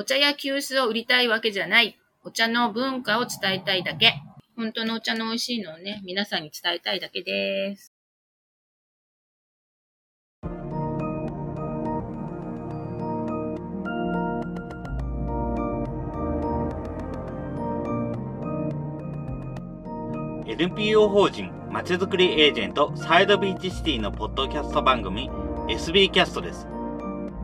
お茶や急須を売りたいわけじゃない。お茶の文化を伝えたいだけ。本当のお茶の美味しいのをね、皆さんに伝えたいだけです。NPO 法人まちづくりエージェントサイドビーチシティのポッドキャスト番組 SB キャストです。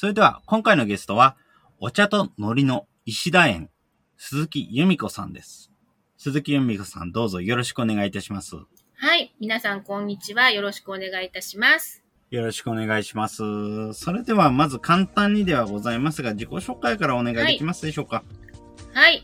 それでは、今回のゲストは、お茶と海苔の石田園、鈴木由美子さんです。鈴木由美子さん、どうぞよろしくお願いいたします。はい。皆さん、こんにちは。よろしくお願いいたします。よろしくお願いします。それでは、まず簡単にではございますが、自己紹介からお願いできますでしょうか？はい。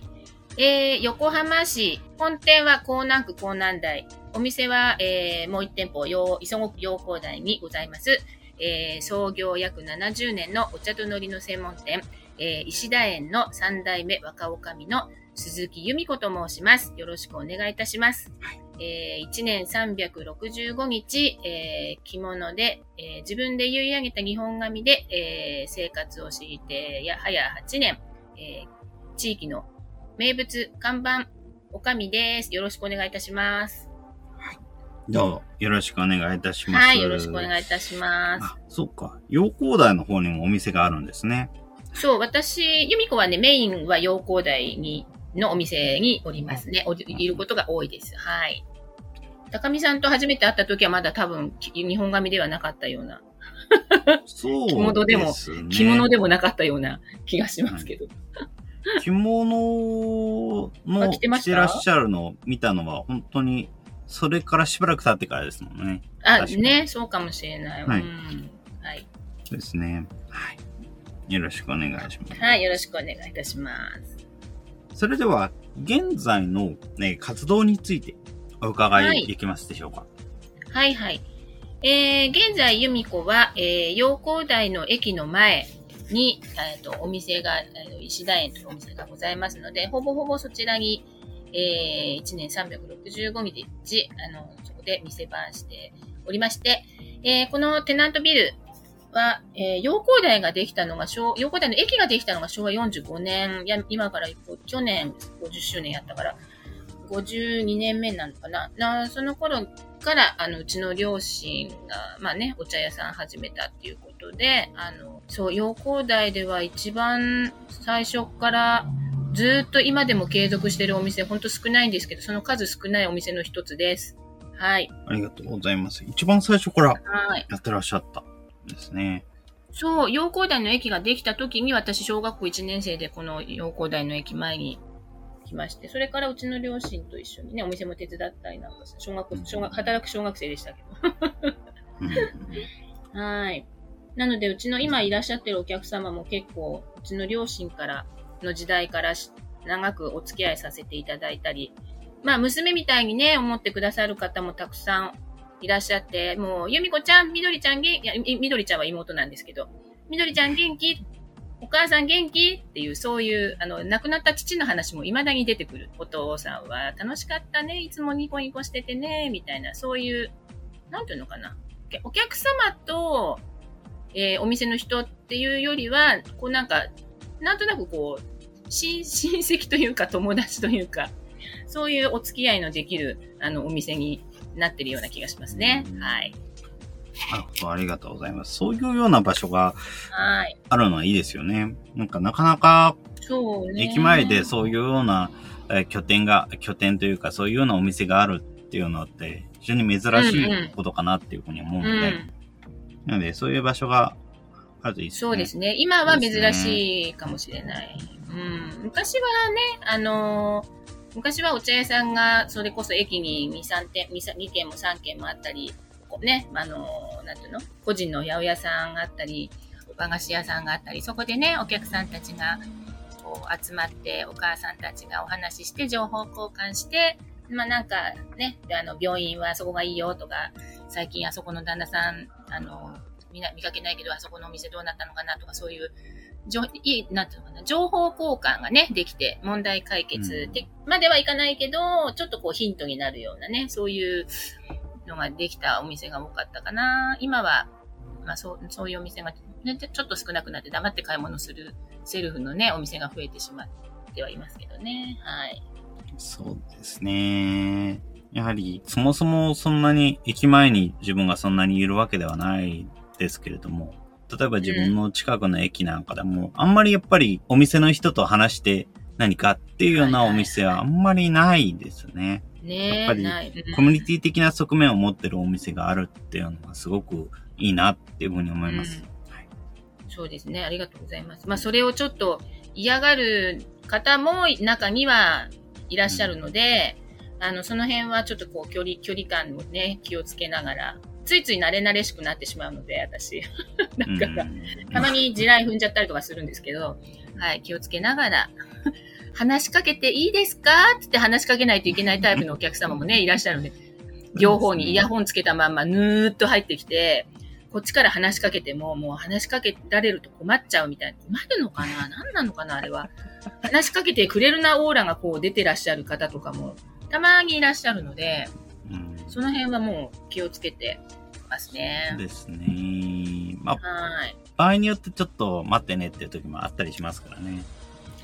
えー、横浜市、本店は港南区港南台。お店は、えー、もう一店舗、磯子陽光台にございます。えー、創業約70年のお茶と海苔の専門店、えー、石田園の三代目若女将の鈴木由美子と申します。よろしくお願いいたします。はいえー、1年365日、えー、着物で、えー、自分で結い上げた日本髪で、えー、生活をしていて、や、早8年、えー、地域の名物、看板、おかみです。よろしくお願いいたします。はい。どうぞ、よろしくお願いいたします。はい、よろしくお願いいたします。あ、そうか。陽光台の方にもお店があるんですね。そう、私、由美子はね、メインは陽光台にのお店におりますね。おいることが多いです。はい。高見さんと初めて会った時はまだ多分日本髪ではなかったような。そう、ね、着物でも、着物でもなかったような気がしますけど。着物の着てらっしゃるのを見たのは本当にそれからしばらく経ってからですもんね。あ、ね、そうかもしれない。はい。うん、はい。そうですね。はい。よろしくお願いします。はい、よろしくお願いいたします。それでは、現在の、ね、活動についてお伺いできますでしょうか？はい、はい、はい。えー、現在、由美子は、えー、陽光台の駅の前に、えーと、お店が、えー、石田園というお店がございますので、ほぼほぼそちらに、えー、1年365日、あの、そこで店番しておりまして、えー、このテナントビルは、えー、陽光台ができたのが、陽光台の駅ができたのが昭和45年、や今から去年50周年やったから、52年目なのかな。なその頃から、あの、うちの両親が、まあね、お茶屋さん始めたっていうことで、あの、そう、陽光台では一番最初からずっと今でも継続してるお店、ほんと少ないんですけど、その数少ないお店の一つです。はい。ありがとうございます。一番最初からやってらっしゃった。はいですね。そう、陽光台の駅ができた時に私、小学校1年生でこの陽光台の駅前に来まして、それからうちの両親と一緒にね、お店も手伝ったりなんか小学、小学、働く小学生でしたけど。はい。なので、うちの今いらっしゃってるお客様も結構、うちの両親からの時代から長くお付き合いさせていただいたり、まあ、娘みたいにね、思ってくださる方もたくさんいらっしゃって、もう、由美子ちゃん、みどりちゃん元気、みどりちゃんは妹なんですけど、みどりちゃん元気お母さん元気っていう、そういう、あの、亡くなった父の話も未だに出てくる。お父さんは楽しかったね、いつもニコニコしててね、みたいな、そういう、なんていうのかな。お客様と、えー、お店の人っていうよりは、こうなんか、なんとなくこう、親戚というか友達というか、そういうお付き合いのできる、あの、お店になってるような気がしますね。はい。なるほど、ありがとうございます。そういうような場所があるのはいいですよね。なんかなかなか、駅前でそういうような拠点が、拠点というかそういうようなお店があるっていうのって非常に珍しいことかなっていうふうに思うので、うんうん、なのでそういう場所があるといいですね。そうですね。今は珍しいかもしれない。うん、昔はね、あのー昔はお茶屋さんが、それこそ駅に2、3店、2軒も3軒もあったり、ね、あの、なんていうの？個人の八百屋さんがあったり、和菓子屋さんがあったり、そこでね、お客さんたちが、ここう集まってお母さんたちがお話しして情報交換して、まあなんかね、あの病院はそこがいいよとか、最近あそこの旦那さん、あの、見な見かけないけどあそこのお店どうなったのかなとかそういういい、なんていうのかな、情報交換がね、できて、問題解決で、まではいかないけど、ちょっとこうヒントになるようなね、そういうのができたお店が多かったかな。今は、まあそう、そういうお店が、ね、ちょっと少なくなって黙って買い物するセルフのね、お店が増えてしまってはいますけどね。はい。そうですね。やはり、そもそもそんなに駅前に自分がそんなにいるわけではないですけれども、例えば自分の近くの駅なんかでも、あんまりやっぱりお店の人と話して何かっていうようなお店はあんまりないですね。ねやっぱりコミュニティ的な側面を持ってるお店があるっていうのはすごくいいなっていうふうに思います。うんはい、そうですね。ありがとうございます。まあそれをちょっと嫌がる方も中にはいらっしゃるので、うん、あの、その辺はちょっとこう距離、距離感をね、気をつけながらついつい慣れ慣れしくなってしまうので、私。だから、たまに地雷踏んじゃったりとかするんですけど、はい、気をつけながら、話しかけていいですかって話しかけないといけないタイプのお客様もね、いらっしゃるので、両方にイヤホンつけたまんまぬーっと入ってきて、こっちから話しかけても、もう話しかけられると困っちゃうみたいな。困るのかな？何なのかなあれは。話しかけてくれるなオーラがこう出てらっしゃる方とかも、たまにいらっしゃるので、その辺はもう気をつけてますね。ですね。まあ、はい。場合によってちょっと待ってねっていう時もあったりしますからね。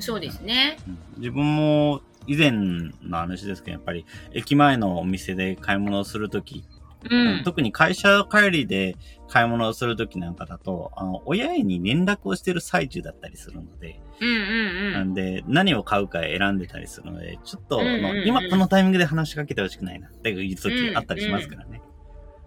そうですね。うん、自分も以前の話ですけど、やっぱり駅前のお店で買い物をするとき、うん、特に会社帰りで買い物をするときなんかだと、あの、親に連絡をしてる最中だったりするので、うんうんうん、なんで、何を買うか選んでたりするので、ちょっと、うんうんうん、今このタイミングで話しかけてほしくないなっていう時あったりしますからね。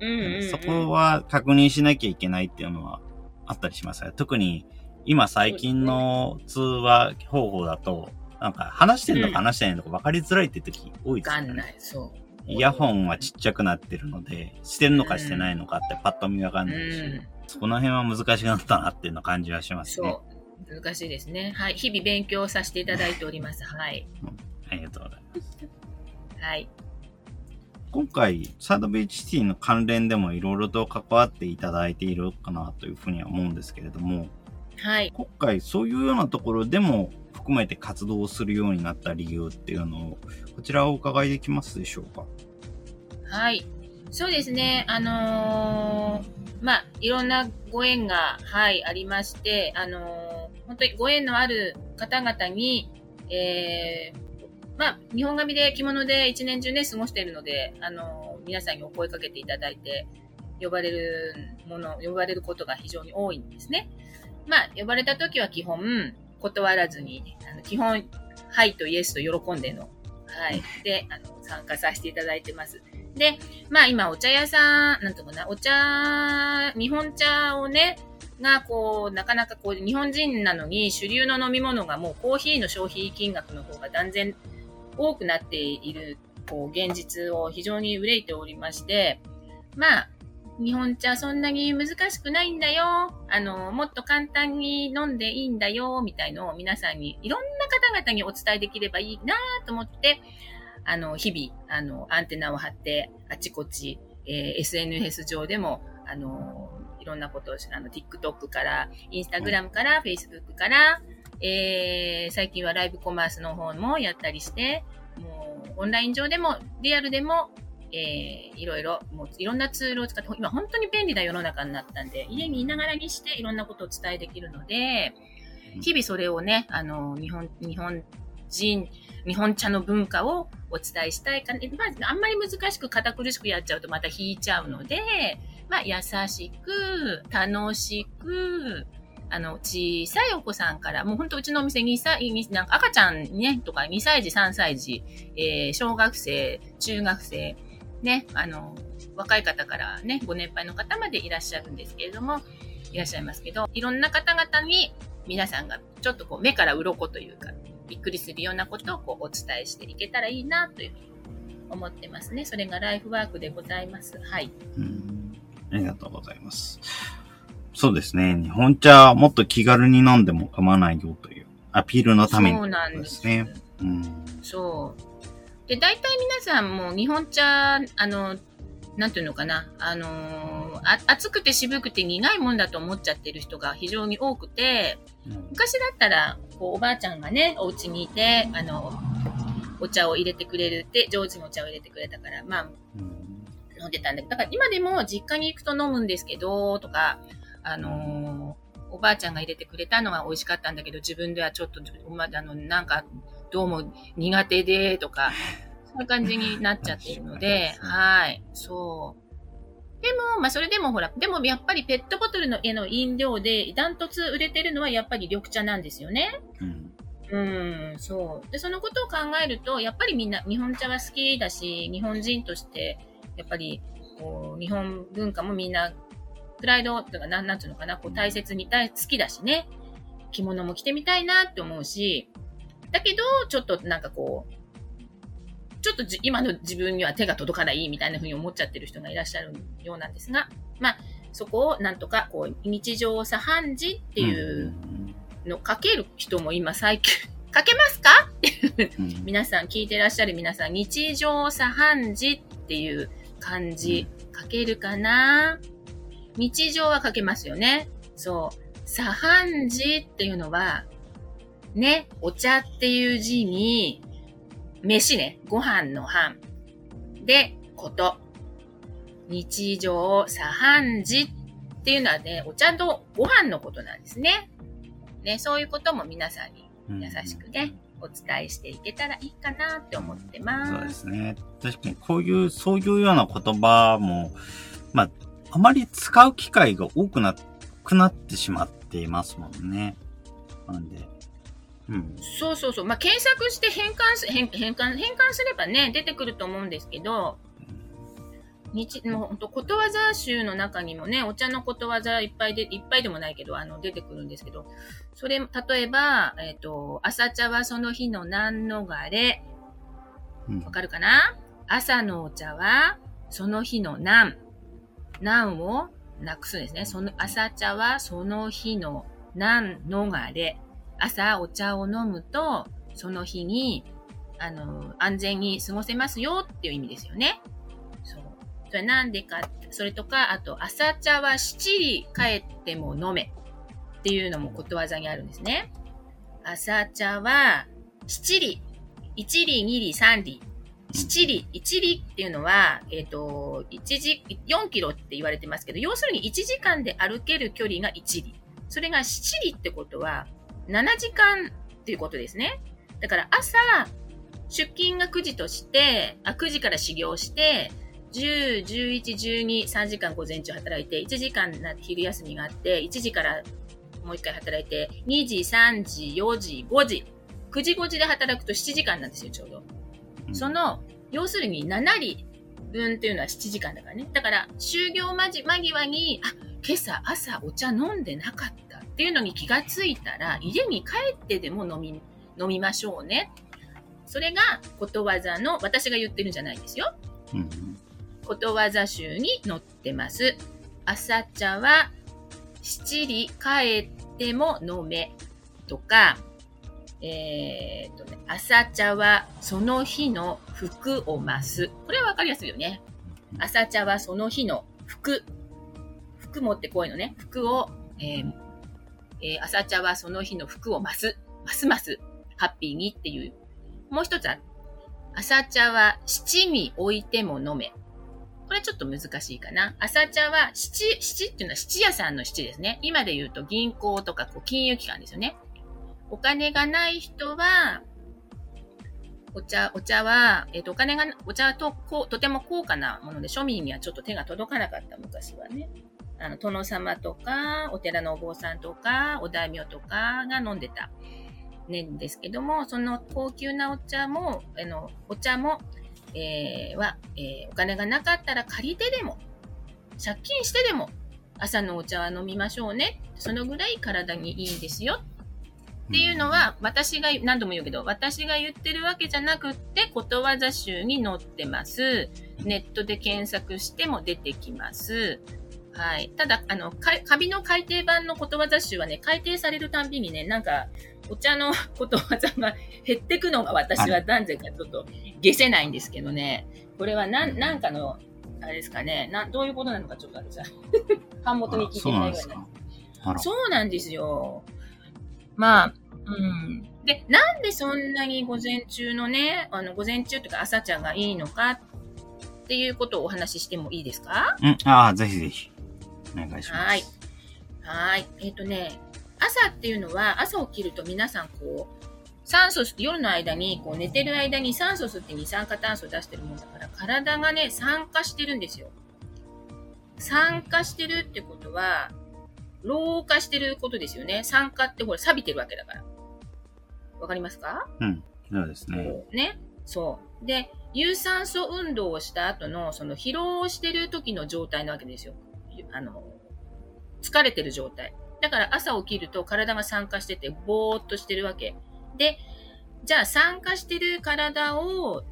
うんうんうん、そこは確認しなきゃいけないっていうのはあったりします特に今最近の通話方法だと、なんか話してんのか話してないのか分かりづらいって時多いですよね。わかんない、そう。イヤホンはちっちゃくなってるので、してるのかしてないのかってパッと見わかんないし、うん、そこの辺は難しくなったなっていうの感じはしますね。そう。難しいですね。はい。日々勉強させていただいております。はい。ありがとうございます。はい。今回、サードビーチシティの関連でもいろいろと関わっていただいているかなというふうには思うんですけれども、はい。今回そういうようなところでも含めて活動するようになった理由っていうのを、こちらをお伺いできますでしょうか？はい。そうですね。あのー、まあ、いろんなご縁が、はい、ありまして、あのー、本当にご縁のある方々に、えー、まあ、日本髪で着物で一年中ね、過ごしているので、あの、皆さんにお声かけていただいて、呼ばれるもの、呼ばれることが非常に多いんですね。まあ、呼ばれた時は基本、断らずに、あの基本、はいとイエスと喜んでの、はい。で、あの、参加させていただいてます。で、まあ今、お茶屋さん、なんとかな、お茶、日本茶をね、が、こう、なかなかこう、日本人なのに主流の飲み物がもうコーヒーの消費金額の方が断然多くなっている、こう、現実を非常に憂いておりまして、まあ、日本茶そんなに難しくないんだよ。あの、もっと簡単に飲んでいいんだよ、みたいのを皆さんに、いろんな方々にお伝えできればいいなと思って、あの、日々、あの、アンテナを張って、あちこち、えー、SNS 上でも、あの、いろんなことを、あの、TikTok から、Instagram から、Facebook から、えー、最近はライブコマースの方もやったりして、もうオンライン上でもリアルでも、えー、いろいろ、もういろんなツールを使って、今本当に便利な世の中になったんで、家にいながらにしていろんなことを伝えできるので、日々それをね、あの、日本、日本人、日本茶の文化をお伝えしたいか、まあ、あんまり難しく堅苦しくやっちゃうとまた引いちゃうので、まあ、優しく、楽しく、あの、小さいお子さんから、もう本当うちのお店2歳、なんか赤ちゃんね、とか2歳児、3歳児、えー、小学生、中学生、ね、あの、若い方からね、ご年配の方までいらっしゃるんですけれども、いらっしゃいますけど、いろんな方々に皆さんがちょっとこう目から鱗というか、びっくりするようなことをこうお伝えしていけたらいいなというふうに思ってますね。それがライフワークでございます。はい。うんありがとうございます。そうですね。日本茶もっと気軽に飲んでも構わないよというアピールのために、そうなんですね。うん。そう。で、大体皆さんも日本茶、あの、なんていうのかな、あのーあ熱くて渋くて苦いもんだと思っちゃってる人が非常に多くて、昔だったら、こう、おばあちゃんがね、お家にいて、あの、お茶を入れてくれるって、上手にお茶を入れてくれたから、まあ、うん飲んでたんだけど、だから今でも実家に行くと飲むんですけど、とか、あのーおばあちゃんが入れてくれたのは美味しかったんだけど、自分ではちょっと、まあの、なんか、どうも苦手で、とか、そういう感じになっちゃってるので、はい、そう。でも、まあそれでもほら、でもやっぱりペットボトルの絵の飲料で、ダントツ売れてるのはやっぱり緑茶なんですよね。うんうん、そう。で、そのことを考えると、やっぱりみんな日本茶は好きだし、日本人として、やっぱり、こう、日本文化もみんな、プライドとか、なん、なんつうのかな、こう、大切に大好きだしね。着物も着てみたいなって思うし、だけど、ちょっとなんかこう、ちょっとじ今の自分には手が届かないみたいな風に思っちゃってる人がいらっしゃるようなんですが、まあ、そこをなんとか、こう、日常茶飯事っていうのかける人も今最近、かけますかうん皆さん聞いてらっしゃる皆さん、日常茶飯事っていう漢字書けるかな？日常は書けますよね。そう。茶飯事っていうのは、ね、お茶っていう字に、飯ね、ご飯の飯。で、こと。日常茶飯事っていうのはね、お茶とご飯のことなんですね。ね、そういうことも皆さんに優しくね、お伝えしていけたらいいかなって思ってそうま。ですすね。確かに、こういう、そういうような言葉も、まあ、あまり使う機会が多くな、くなってしまっていますもんね。なんで、うん。そうそうそう。まあ、検索して変換す、変、変換、変換すればね、出てくると思うんですけど、日、もうほんと、ことわざ集の中にもね、お茶のことわざいっぱいで、いっぱいでもないけど、あの、出てくるんですけど、それ、例えば、えっ、と、朝茶はその日の何逃れ、うんわかるかな？朝のお茶は、その日の難。難をなくすんですね。その、朝茶はその日の難逃れ。朝お茶を飲むと、その日に、あの、安全に過ごせますよっていう意味ですよね。そう。それなんでか、それとか、あと、朝茶は七里帰っても飲めっていうのもことわざにあるんですね。朝茶は七里、一里、二里、三里、七里、一里っていうのは、えっ、と、一時、4キロって言われてますけど、要するに1時間で歩ける距離が1里。それが七里ってことは、7時間っていうことですね。だから朝、出勤が9時として、あ、9時から始業して、10、11、12、3時間午前中働いて、1時間な昼休みがあって、1時からもう1回働いて、2時、3時、4時、5時、9時5時で働くと7時間なんですよ、ちょうど。その、要するに7里分っていうのは7時間だからね。だから、就業間じ間際に、あ、今朝朝お茶飲んでなかったっていうのに気がついたら、家に帰ってでも飲み、飲みましょうね。それがことわざの、私が言ってるんじゃないですよ。うんことわざ集に載ってます。朝茶は七里帰っても飲めとか、えーっとね、朝茶はその日の服を増す。これはわかりやすいよね。朝茶はその日の服。服持ってこいのね。服を、えーえー朝茶はその日の服を増す。ますますハッピーにっていう。もう一つある。朝茶は七味置いても飲め。これちょっと難しいかな。朝茶は七、七っていうのは七屋さんの七ですね。今で言うと銀行とかこう金融機関ですよね。お金がない人は、お茶、お茶は、えっ、と、お金が、お茶はと、こう、とても高価なもので、庶民にはちょっと手が届かなかった昔はね。あの、殿様とか、お寺のお坊さんとか、お大名とかが飲んでた、ね、んですけども、その高級なお茶も、あの、お茶も、えーは、えーお金がなかったら借りてでも、借金してでも、朝のお茶は飲みましょうね。そのぐらい体にいいんですよ。っていうのは、私が、何度も言うけど、私が言ってるわけじゃなくって、ことわざ集に載ってます。ネットで検索しても出てきます。はい。ただ、あの、かカビの改訂版のことわざ集はね、改訂されるたんびにね、なんか、お茶の ことわざが減ってくのが私は断然かちょっと消せないんですけどね。これはなん、なんかの、あれですかね、な、どういうことなのかちょっと私は、版元に聞いてないぐらいな。そうなんですよ。まあ、うん。で、なんでそんなに午前中のね、あの、午前中とか朝茶がいいのかっていうことをお話ししてもいいですか？うん、ああ、ぜひぜひ。お願いします。はい。はい。えっ、ー、とね、朝っていうのは、朝起きると皆さんこう、酸素、夜の間に、こう寝てる間に酸素吸って二酸化炭素出してるもんだから、体がね、酸化してるんですよ。酸化してるってことは、老化してることですよね。酸化ってほら、錆びてるわけだから。わかりますか？うん。そうですね。ね。そう。で、有酸素運動をした後の、その疲労してる時の状態なわけですよ。あの、疲れてる状態。だから朝起きると体が酸化してて、ぼーっとしてるわけ。で、じゃあ酸化してる体を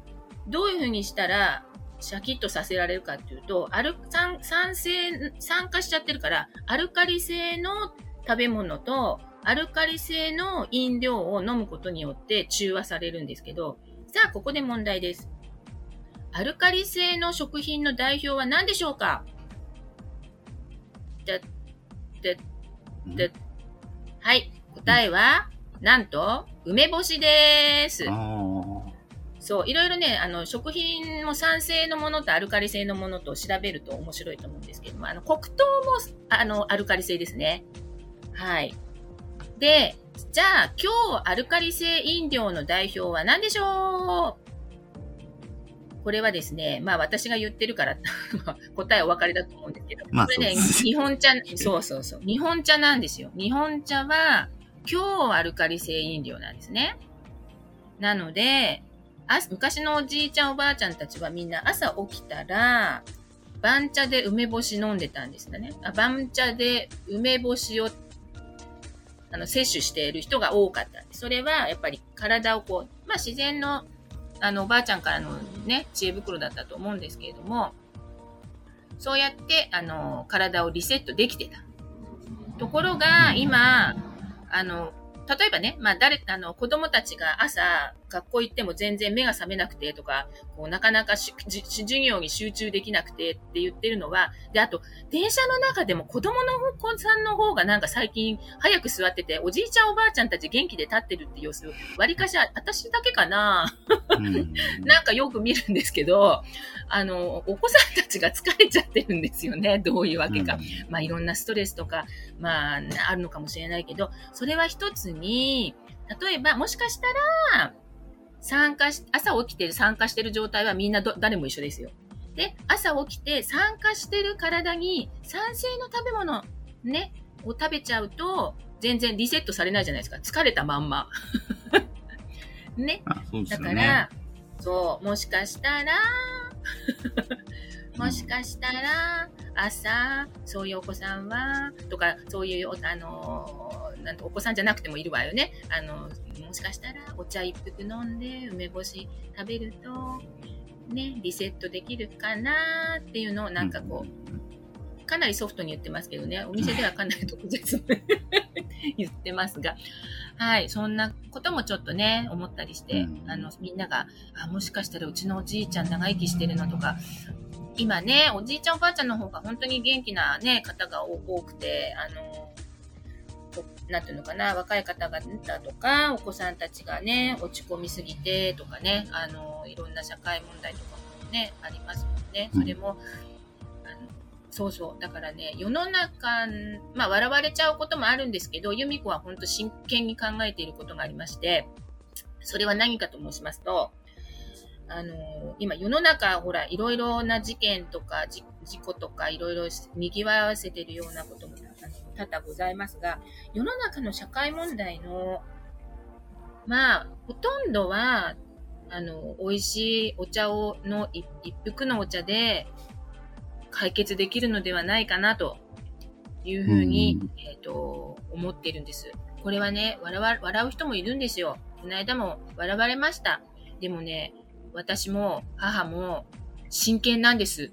どういうふうにしたらシャキッとさせられるかっていうと、アル酸酸性、酸化しちゃってるから、アルカリ性の食べ物とアルカリ性の飲料を飲むことによって中和されるんですけど、さあ、ここで問題です。アルカリ性の食品の代表は何でしょうか？で、で、で、はい。答えは、なんと、梅干しです。そう、いろいろね、あの、食品も酸性のものとアルカリ性のものと調べると面白いと思うんですけども、あの、黒糖も、あの、アルカリ性ですね。はい。で、じゃあ、今日アルカリ性飲料の代表は何でしょう？これはですね、まあ私が言ってるから 答えお分かりだと思うんですけど、まあ、これね、日本茶、そうそうそう、日本茶なんですよ。日本茶は、今日アルカリ性飲料なんですね。なので、あ昔のおじいちゃんおばあちゃんたちはみんな朝起きたら、番茶で梅干し飲んでたんですかね。あ番茶で梅干しをあの摂取している人が多かったんで。それはやっぱり体をこう、まあ自然のあのおばあちゃんからのね、知恵袋だったと思うんですけれども、そうやってあの体をリセットできてた。ところが今、あの、例えばね、まあ誰、あの、子供たちが朝、学校行っても全然目が覚めなくてとか、こう、なかなか授業に集中できなくてって言ってるのは、で、あと、電車の中でも子供の子さんの方がなんか最近早く座ってて、おじいちゃんおばあちゃんたち元気で立ってるって様子、割かし私だけかな、なんかよく見るんですけど、あの、お子さんたちが疲れちゃってるんですよね。どういうわけか。まあ、いろんなストレスとか、まあ、あるのかもしれないけど、それは一つに、例えば、もしかしたら、参加し、朝起きて参加してる状態はみんな誰も一緒ですよ。で、朝起きて参加してる体に酸性の食べ物、ね、を食べちゃうと、全然リセットされないじゃないですか。疲れたまんま。ね。ねだから、そう、もしかしたら、もしかしたら、朝、そういうお子さんは、とか、そういう、あの、なんとお子さんじゃなくてもいるわよね。あの、もしかしたらお茶一服飲んで梅干し食べると、ね、リセットできるかなっていうのをなんかこう、かなりソフトに言ってますけどね、お店ではかなり特別 言ってますが、はい、そんなこともちょっとね、思ったりして、あの、みんなが、あ、もしかしたらうちのおじいちゃん長生きしてるのとか、今ね、おじいちゃんおばあちゃんの方が本当に元気なね、方が多くて、あの、なんていうのかな、若い方々とか、お子さんたちがね、落ち込みすぎてとかね、あの、いろんな社会問題とかもね、ありますもんね。それも、あのそうそう。だからね、世の中、まあ、笑われちゃうこともあるんですけど、由美子は本当真剣に考えていることがありまして、それは何かと申しますと、あの、今世の中、ほら、いろいろな事件とか、事故とか、いろいろ賑わせてるようなことも多々ございますが、世の中の社会問題の、まあ、ほとんどは、あの、美味しいお茶を、の一服のお茶で解決できるのではないかなというふうに、えっ、ー、と、思っているんです。これはね、笑笑う人もいるんですよ。この間も笑われました。でもね、私も母も真剣なんです。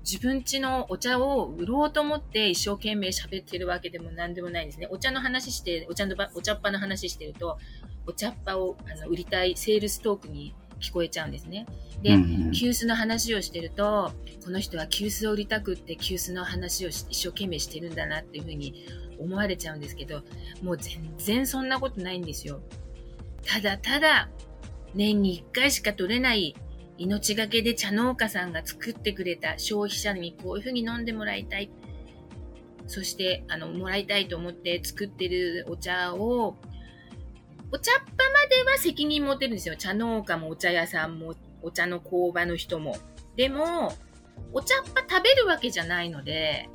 自分家のお茶を売ろうと思って一生懸命喋ってるわけでも何でもないんですね。お茶の話して、お茶のお茶っ葉の話してると、お茶っ葉をあの売りたいセールストークに聞こえちゃうんですね。で、うん急須の話をしてると、この人は急須を売りたくって急須の話を一生懸命してるんだなっていうふうに思われちゃうんですけど、もう全然そんなことないんですよ。ただただ、年に1回しか取れない命がけで茶農家さんが作ってくれた消費者にこういうふうに飲んでもらいたい。そして、あの、もらいたいと思って作ってるお茶を、お茶っ葉までは責任持てるんですよ。茶農家もお茶屋さんも、お茶の工場の人も。でも、お茶っ葉食べるわけじゃないので、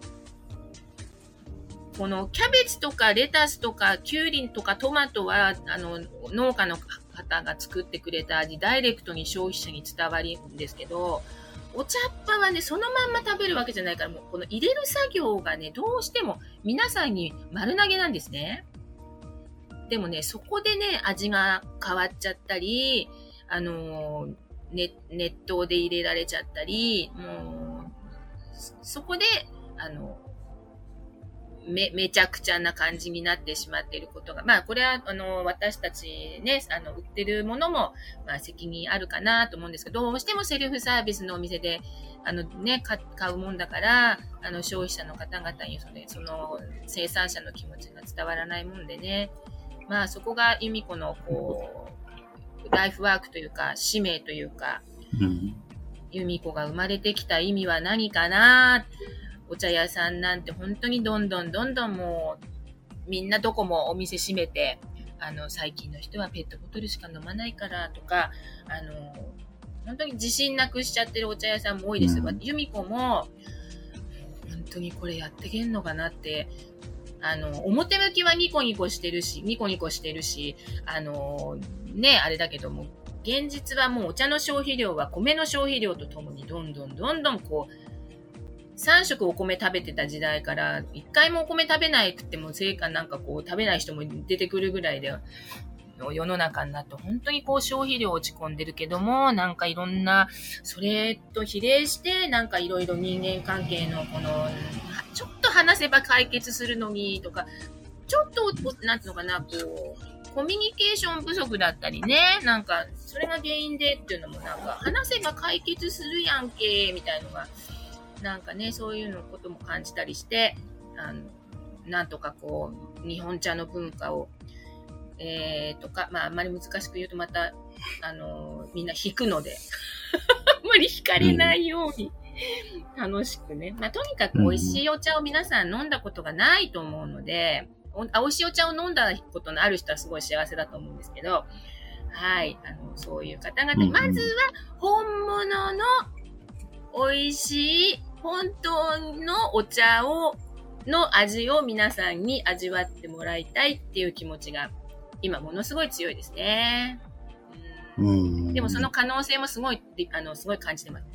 このキャベツとかレタスとかキュウリとかトマトは、あの、農家の方が作ってくれた味、ダイレクトに消費者に伝わるんですけど、お茶っ葉はね、そのまんま食べるわけじゃないから、もうこの入れる作業がね、どうしても皆さんに丸投げなんですね。でもね、そこでね、味が変わっちゃったり、あのね、熱湯で入れられちゃったり、もう、そこで、あの、め、めちゃくちゃな感じになってしまっていることが、まあ、これは、あの、私たちね、あの、売ってるものも、まあ、責任あるかなと思うんですけど、どうしてもセルフサービスのお店で、あのね、買うもんだから、あの、消費者の方々にそれ、その、生産者の気持ちが伝わらないもんでね、まあ、そこが由美子の、こう、ライフワークというか、使命というか、うん、由美子が生まれてきた意味は何かなお茶屋さんなんて本当にどんどんどんどんもう、みんなどこもお店閉めて、あの、最近の人はペットボトルしか飲まないからとか、あの、本当に自信なくしちゃってるお茶屋さんも多いです。うん、由美子も、本当にこれやってけんのかなって、あの、表向きはニコニコしてるし、ニコニコしてるし、あの、ね、あれだけども、現実はもうお茶の消費量は米の消費量とともにどんどんどんどんこう、3食お米食べてた時代から、1回もお米食べないくても、成果なんかこう、食べない人も出てくるぐらいで、世の中になって本当にこう消費量落ち込んでるけども、なんかいろんな、それと比例して、なんかいろいろ人間関係のこの、ちょっと話せば解決するのにとか、ちょっと、なんていうのかな、こう、コミュニケーション不足だったりね、なんか、それが原因でっていうのもなんか、話せば解決するやんけ、みたいのが、なんかね、そういうのことも感じたりして、あの、なんとかこう、日本茶の文化を、えー、とか、まあ、あんまり難しく言うとまた、あの、みんな引くので、あんまり引かれないように、楽しくね。まあ、とにかく美味しいお茶を皆さん飲んだことがないと思うので、お美味しいお茶を飲んだことのある人はすごい幸せだと思うんですけど、はい、あの、そういう方々、まずは本物の美味しい本当のお茶を、の味を皆さんに味わってもらいたいっていう気持ちが今ものすごい強いですね。うん、でもその可能性もすごい、あの、すごい感じてます。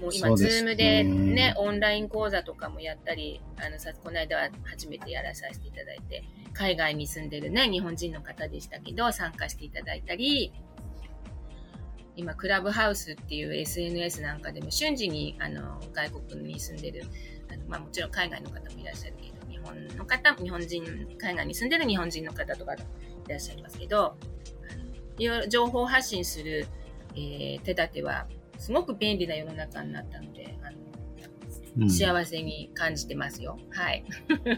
もう今、ズームでね、オンライン講座とかもやったり、あの、さ、この間は初めてやらさせていただいて、海外に住んでるね、日本人の方でしたけど、参加していただいたり、今、クラブハウスっていう SNS なんかでも瞬時にあの外国に住んでる、あのまあ、もちろん海外の方もいらっしゃるけど、日本の方、日本人、海外に住んでる日本人の方とかいらっしゃいますけど、いろいろ情報発信する、えー、手立てはすごく便利な世の中になったので、あのうん、幸せに感じてますよ。はい。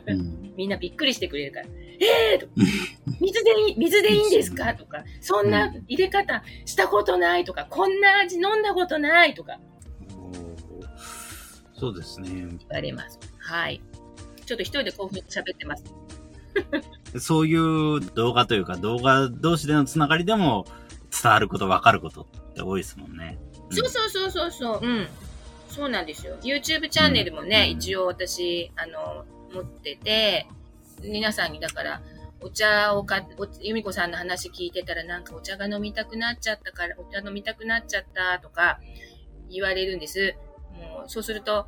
うん、みんなびっくりしてくれるから。えーと、水でいい、水でいいんですか？とか、そんな入れ方したことない？とか、こんな味飲んだことない？とか。そうですね。言われます。はい。ちょっと一人で興奮喋ってます。そういう動画というか、動画同士でのつながりでも伝わること、わかることって多いですもんね。うん、そうそうそうそうそう。うん。そうなんですよ。YouTube チャンネルもね、うん、一応私、あの、持ってて、皆さんにだから、お茶をか、由美子さんの話聞いてたらなんかお茶が飲みたくなっちゃったから、お茶飲みたくなっちゃったとか言われるんです。もう、そうすると、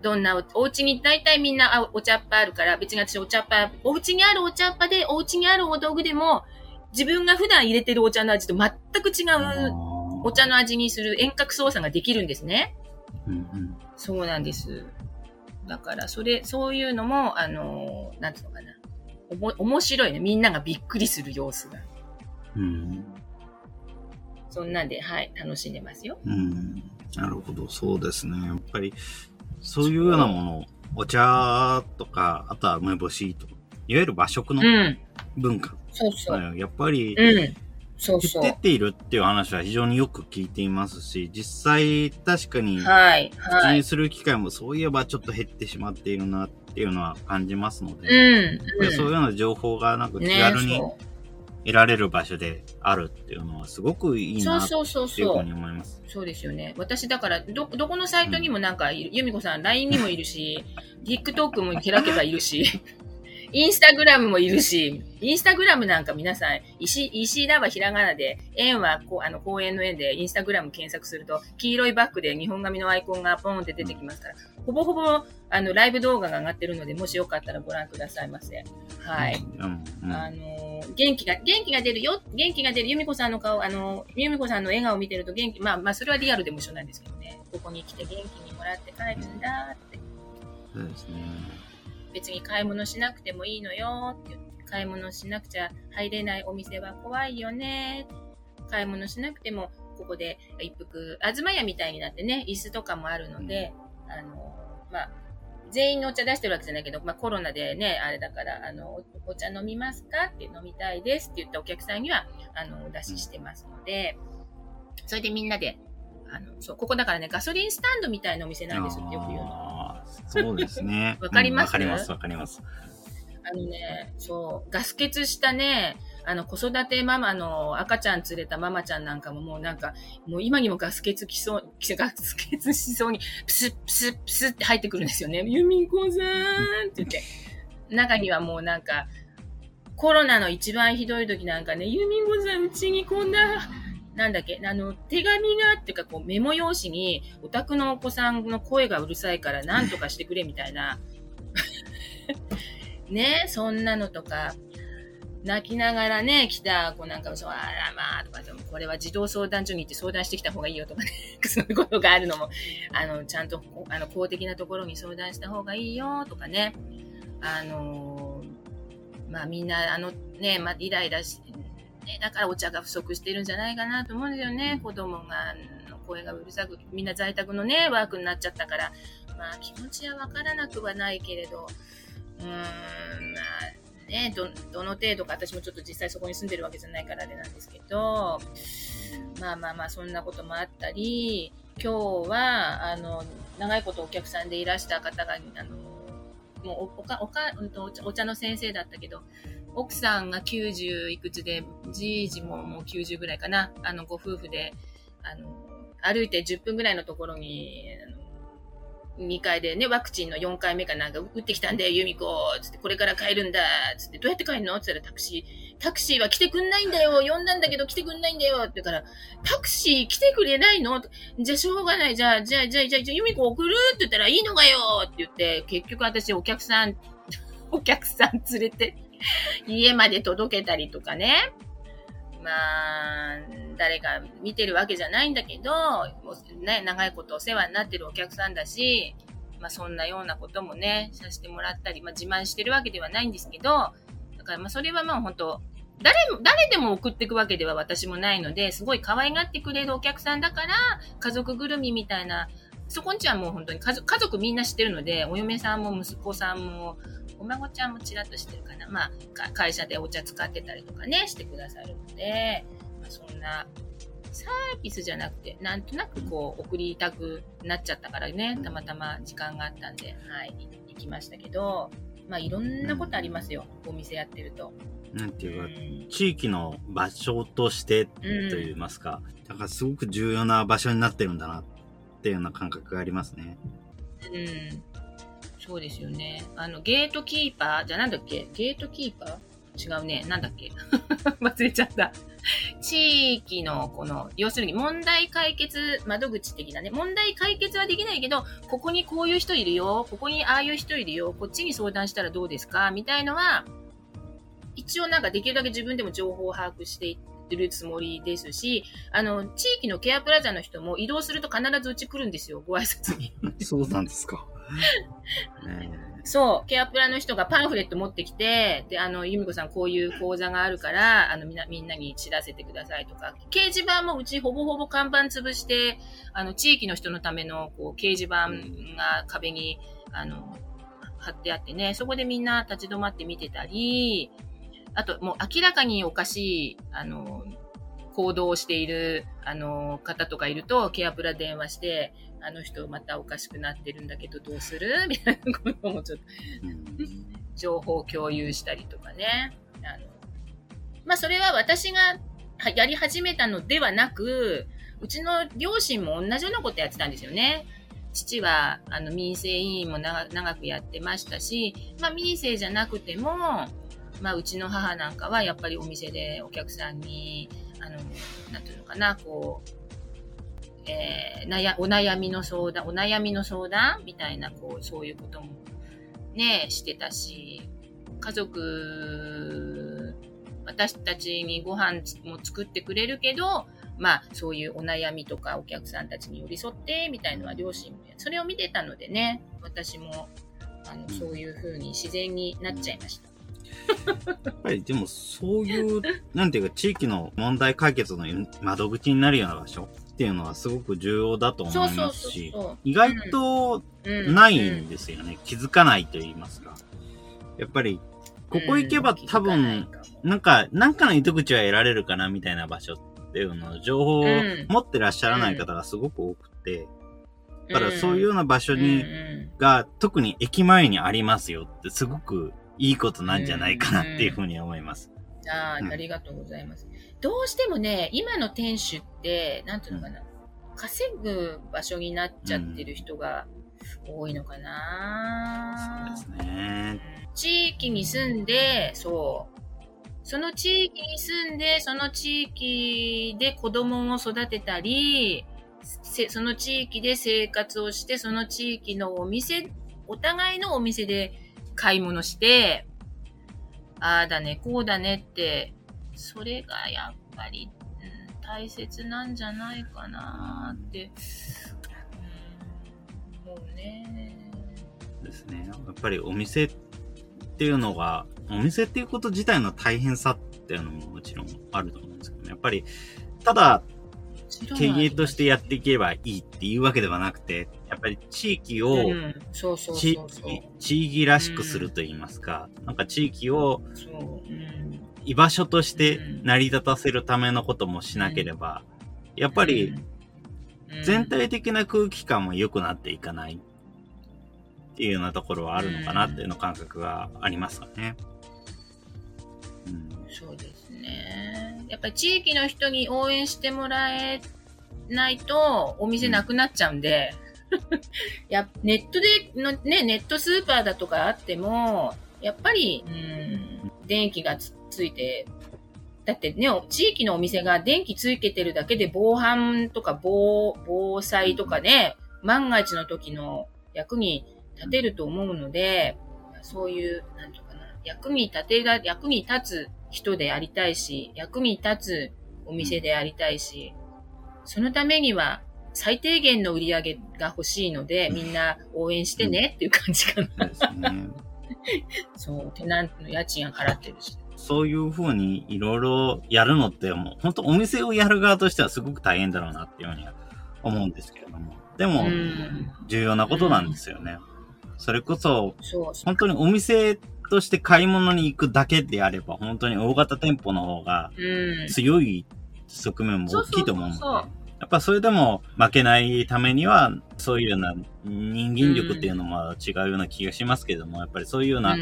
どんなお、お家に大体みんなあお茶っ葉あるから、別に私お茶っ葉、お家にあるお茶っ葉で、お家にあるお道具でも、自分が普段入れてるお茶の味と全く違うお茶の味にする遠隔操作ができるんですね。うんうん。そうなんです。だから、それ、そういうのも、あの、なんていうのかな。おも、面白いね。みんながびっくりする様子が。うん。そんなんで、はい、楽しんでますよ。うん。なるほど、そうですね。やっぱり、そういうようなもの、お茶とか、あとは梅干しとか、いわゆる和食のうん。文化、そうそう。やっぱりうん。そう減そう。っているっていう話は非常によく聞いていますし、実際確かにはい、口はいに。する機会もそういえばちょっと減ってしまっているなっていうのは感じますので、うん。やっぱりそういうような情報がなんか気ね軽にそ得られる場所であるっていうのはすごくいいうなってそうそうそうそういうふうに。思います。そうですよね。私だから、ど、どこのサイトにもなんか由美子さん、LINE にもいるし、TikTok も開けばいるし、インスタグラムもいるし、インスタグラムなんか皆さん、石、石田はひらがなで、円はこう、あの、公園の円でインスタグラム検索すると、黄色いバックで日本紙のアイコンがポンって出てきますから、ほぼほぼ、あの、ライブ動画が上がってるので、もしよかったらご覧くださいませ。はい。うん。うんあのー元気が、元気が出るよ、元気が出る、由美子さんの顔、あのー、由美子さんの笑顔を見てると元気、まあまあ、それはリアルでも一緒なんですけどね、ここに来て元気にもらって帰るんだって、そうですね。別に買い物しなくてもいいのよ。って買い物しなくちゃ入れないお店は怖いよね。買い物しなくても、ここで一服、あずま屋みたいになってね、椅子とかもあるので、あの、まあ、全員のお茶出してるわけじゃないけど、まあコロナでね、あれだから、あの、おお茶飲みますか？って飲みたいですって言ったお客さんには、あの、お出ししてますので、それでみんなで、あの、そう、ここだからね、ガソリンスタンドみたいなお店なんですってよく言うの。そうですね。わかります？うんわかります、わかります。あのね、そう、ガス欠したね、あの、子育てママの赤ちゃん連れたママちゃんなんかももうなんか、もう今にもガス欠きそう、ガス欠しそうに、プスップスップスッって入ってくるんですよね。ユミコさんって言って。中にはもうなんか、コロナの一番ひどい時なんかね、ユミコさんうちにこんな、なんだっけ、あの、手紙がっていうかこうメモ用紙に、お宅のお子さんの声がうるさいから何とかしてくれみたいな。ね、そんなのとか、泣きながらね、来た子なんかもそう、あらまあ、とか、でもこれは児童相談所に行って相談してきた方がいいよとかね、そういうことがあるのも、あの、ちゃんと、あの、公的なところに相談した方がいいよとかね、あのまあみんな、あのね、まあイライラし、ね、だからお茶が不足してるんじゃないかなと思うんですよね。子供が、の声がうるさく、みんな在宅のね、ワークになっちゃったから、まあ気持ちはわからなくはないけれど、うーん、まあね、ど、どの程度か私もちょっと実際そこに住んでるわけじゃないからあれなんですけど、まあまあまあそんなこともあったり、今日は、あの、長いことお客さんでいらした方が、あの、もうお、か、おか、お茶の先生だったけど、奥さんが90いくつで、じいじももう90ぐらいかな。あの、ご夫婦で、あの、歩いて10分ぐらいのところに、2階でね、ワクチンの4回目かなんか打ってきたんで、由美子つって、これから帰るんだつって、どうやって帰るの？って言ったらタクシー、タクシーは来てくんないんだよ。呼んだんだけど来てくんないんだよ。って言うから、タクシー来てくれないの？じゃあしょうがない。じゃあ、じゃあ、じゃあ、じゃあ、じゃあ由美子送る？って言ったらいいのかよ。って言って、結局私お客さん、お客さん連れて、家まで届けたりとかね。まあ、誰か見てるわけじゃないんだけど、もうね、長いことお世話になってるお客さんだし、まあそんなようなこともね、させてもらったり、まあ自慢してるわけではないんですけど、だからまあそれはまあ本当誰、誰でも送っていくわけでは私もないので、すごい可愛がってくれるお客さんだから、家族ぐるみみたいな、そこんちはもう本当に家族家族みんな知ってるので、お嫁さんも息子さんも、お孫ちゃんもちらっと知ってるかな。まあ、か会社でお茶使ってたりとかね、してくださるので、まあ、そんな、サービスじゃなくて、なんとなくこう、送りたくなっちゃったからね、たまたま時間があったんで、はい、行きましたけど、まあ、いろんなことありますよ、お店やってると。なんていうか、うん地域の場所としてといいますか、だからすごく重要な場所になってるんだなっていうような感覚がありますね。うん。そうですよね。あの、ゲートキーパー、じゃあなんだっけ？ゲートキーパー？違うね。なんだっけ？忘れちゃった。地域の、この、要するに問題解決窓口的なね、問題解決はできないけど、ここにこういう人いるよ、ここにああいう人いるよ、こっちに相談したらどうですか？みたいのは、一応なんかできるだけ自分でも情報を把握していってるつもりですし、あの、地域のケアプラザの人も移動すると必ずうち来るんですよ、ご挨拶に。そうなんですか。そう、ケアプラの人がパンフレット持ってきて、で、あの、由美子さんこういう講座があるから、あの、みんな、みんなに知らせてくださいとか、掲示板もうちほぼほぼ看板潰して、あの、地域の人のための、こう、掲示板が壁に、あの、貼ってあってね、そこでみんな立ち止まって見てたり、あと、もう明らかにおかしい、あの、行動をしている、あの、方とかいると、ケアプラ電話して、あの人またおかしくなってるんだけどどうする？みたいなこともちょっと、情報共有したりとかね。あの、まあ、それは私がやり始めたのではなく、うちの両親も同じようなことやってたんですよね。父は、あの、民生委員も長くやってましたし、まあ、民生じゃなくても、まあ、うちの母なんかはやっぱりお店でお客さんに、あの、なんていうのかな、こう、えー、悩お悩みの相談、お悩みの相談みたいな、こう、そういうこともね、してたし、家族、私たちにご飯も作ってくれるけど、まあ、そういうお悩みとかお客さんたちに寄り添って、みたいのは両親も、それを見てたのでね、私も、あの、そういう風に自然になっちゃいました。やっぱりでもそういう、なんていうか地域の問題解決の窓口になるような場所っていうのはすごく重要だと思いますし、意外とないんですよね、うんうん。気づかないと言いますか。やっぱり、ここ行けば多分、なんか、なんかの糸口は得られるかなみたいな場所っていうのを情報を持ってらっしゃらない方がすごく多くて、だからそういうような場所に、が特に駅前にありますよってすごくいいことなんじゃないかなっていうふうに思います。ああ、ありがとうございます。どうしてもね、今の店主って、なんていうのかな、稼ぐ場所になっちゃってる人が多いのかな、そうですね。地域に住んで、そう。その地域に住んで、その地域で子供を育てたり、その地域で生活をして、その地域のお店、お互いのお店で買い物して、ああだね、こうだねって、それがやっぱり、うん、大切なんじゃないかなって、うん、思うね。ですね。やっぱりお店っていうのが、お店っていうこと自体の大変さっていうのももちろんあると思うんですけどね。やっぱり、ただ、経営としてやっていけばいいっていうわけではなくて、やっぱり地域を、地域らしくすると言いますか、なんか地域を、居場所として成り立たせるためのこともしなければ、やっぱり、全体的な空気感も良くなっていかないっていうようなところはあるのかなっていうの感覚がありますかね。うん、そうですね。やっぱり地域の人に応援してもらえないとお店なくなっちゃうんで、やネットでの、ね、ネットスーパーだとかあっても、やっぱり、うん、電気がつついて、だってね、地域のお店が電気ついててるだけで防犯とか防、防災とかね、万が一の時の役に立てると思うので、そういう、なんとかな、役に立てが、役に立つ人でありたいし、役に立つお店でありたいし、そのためには最低限の売り上げが欲しいので、みんな応援してねっていう感じかな。そう、テナントの家賃は払ってるし。そういうふうにいろいろやるのってもう、本当お店をやる側としてはすごく大変だろうなっていうふうには思うんですけれども。でも、重要なことなんですよね。それこそ、本当にお店として買い物に行くだけであれば、本当に大型店舗の方が強い側面も大きいと思うので。やっぱそれでも負けないためには、そういうような人間力っていうのも違うような気がしますけども、やっぱりそういうような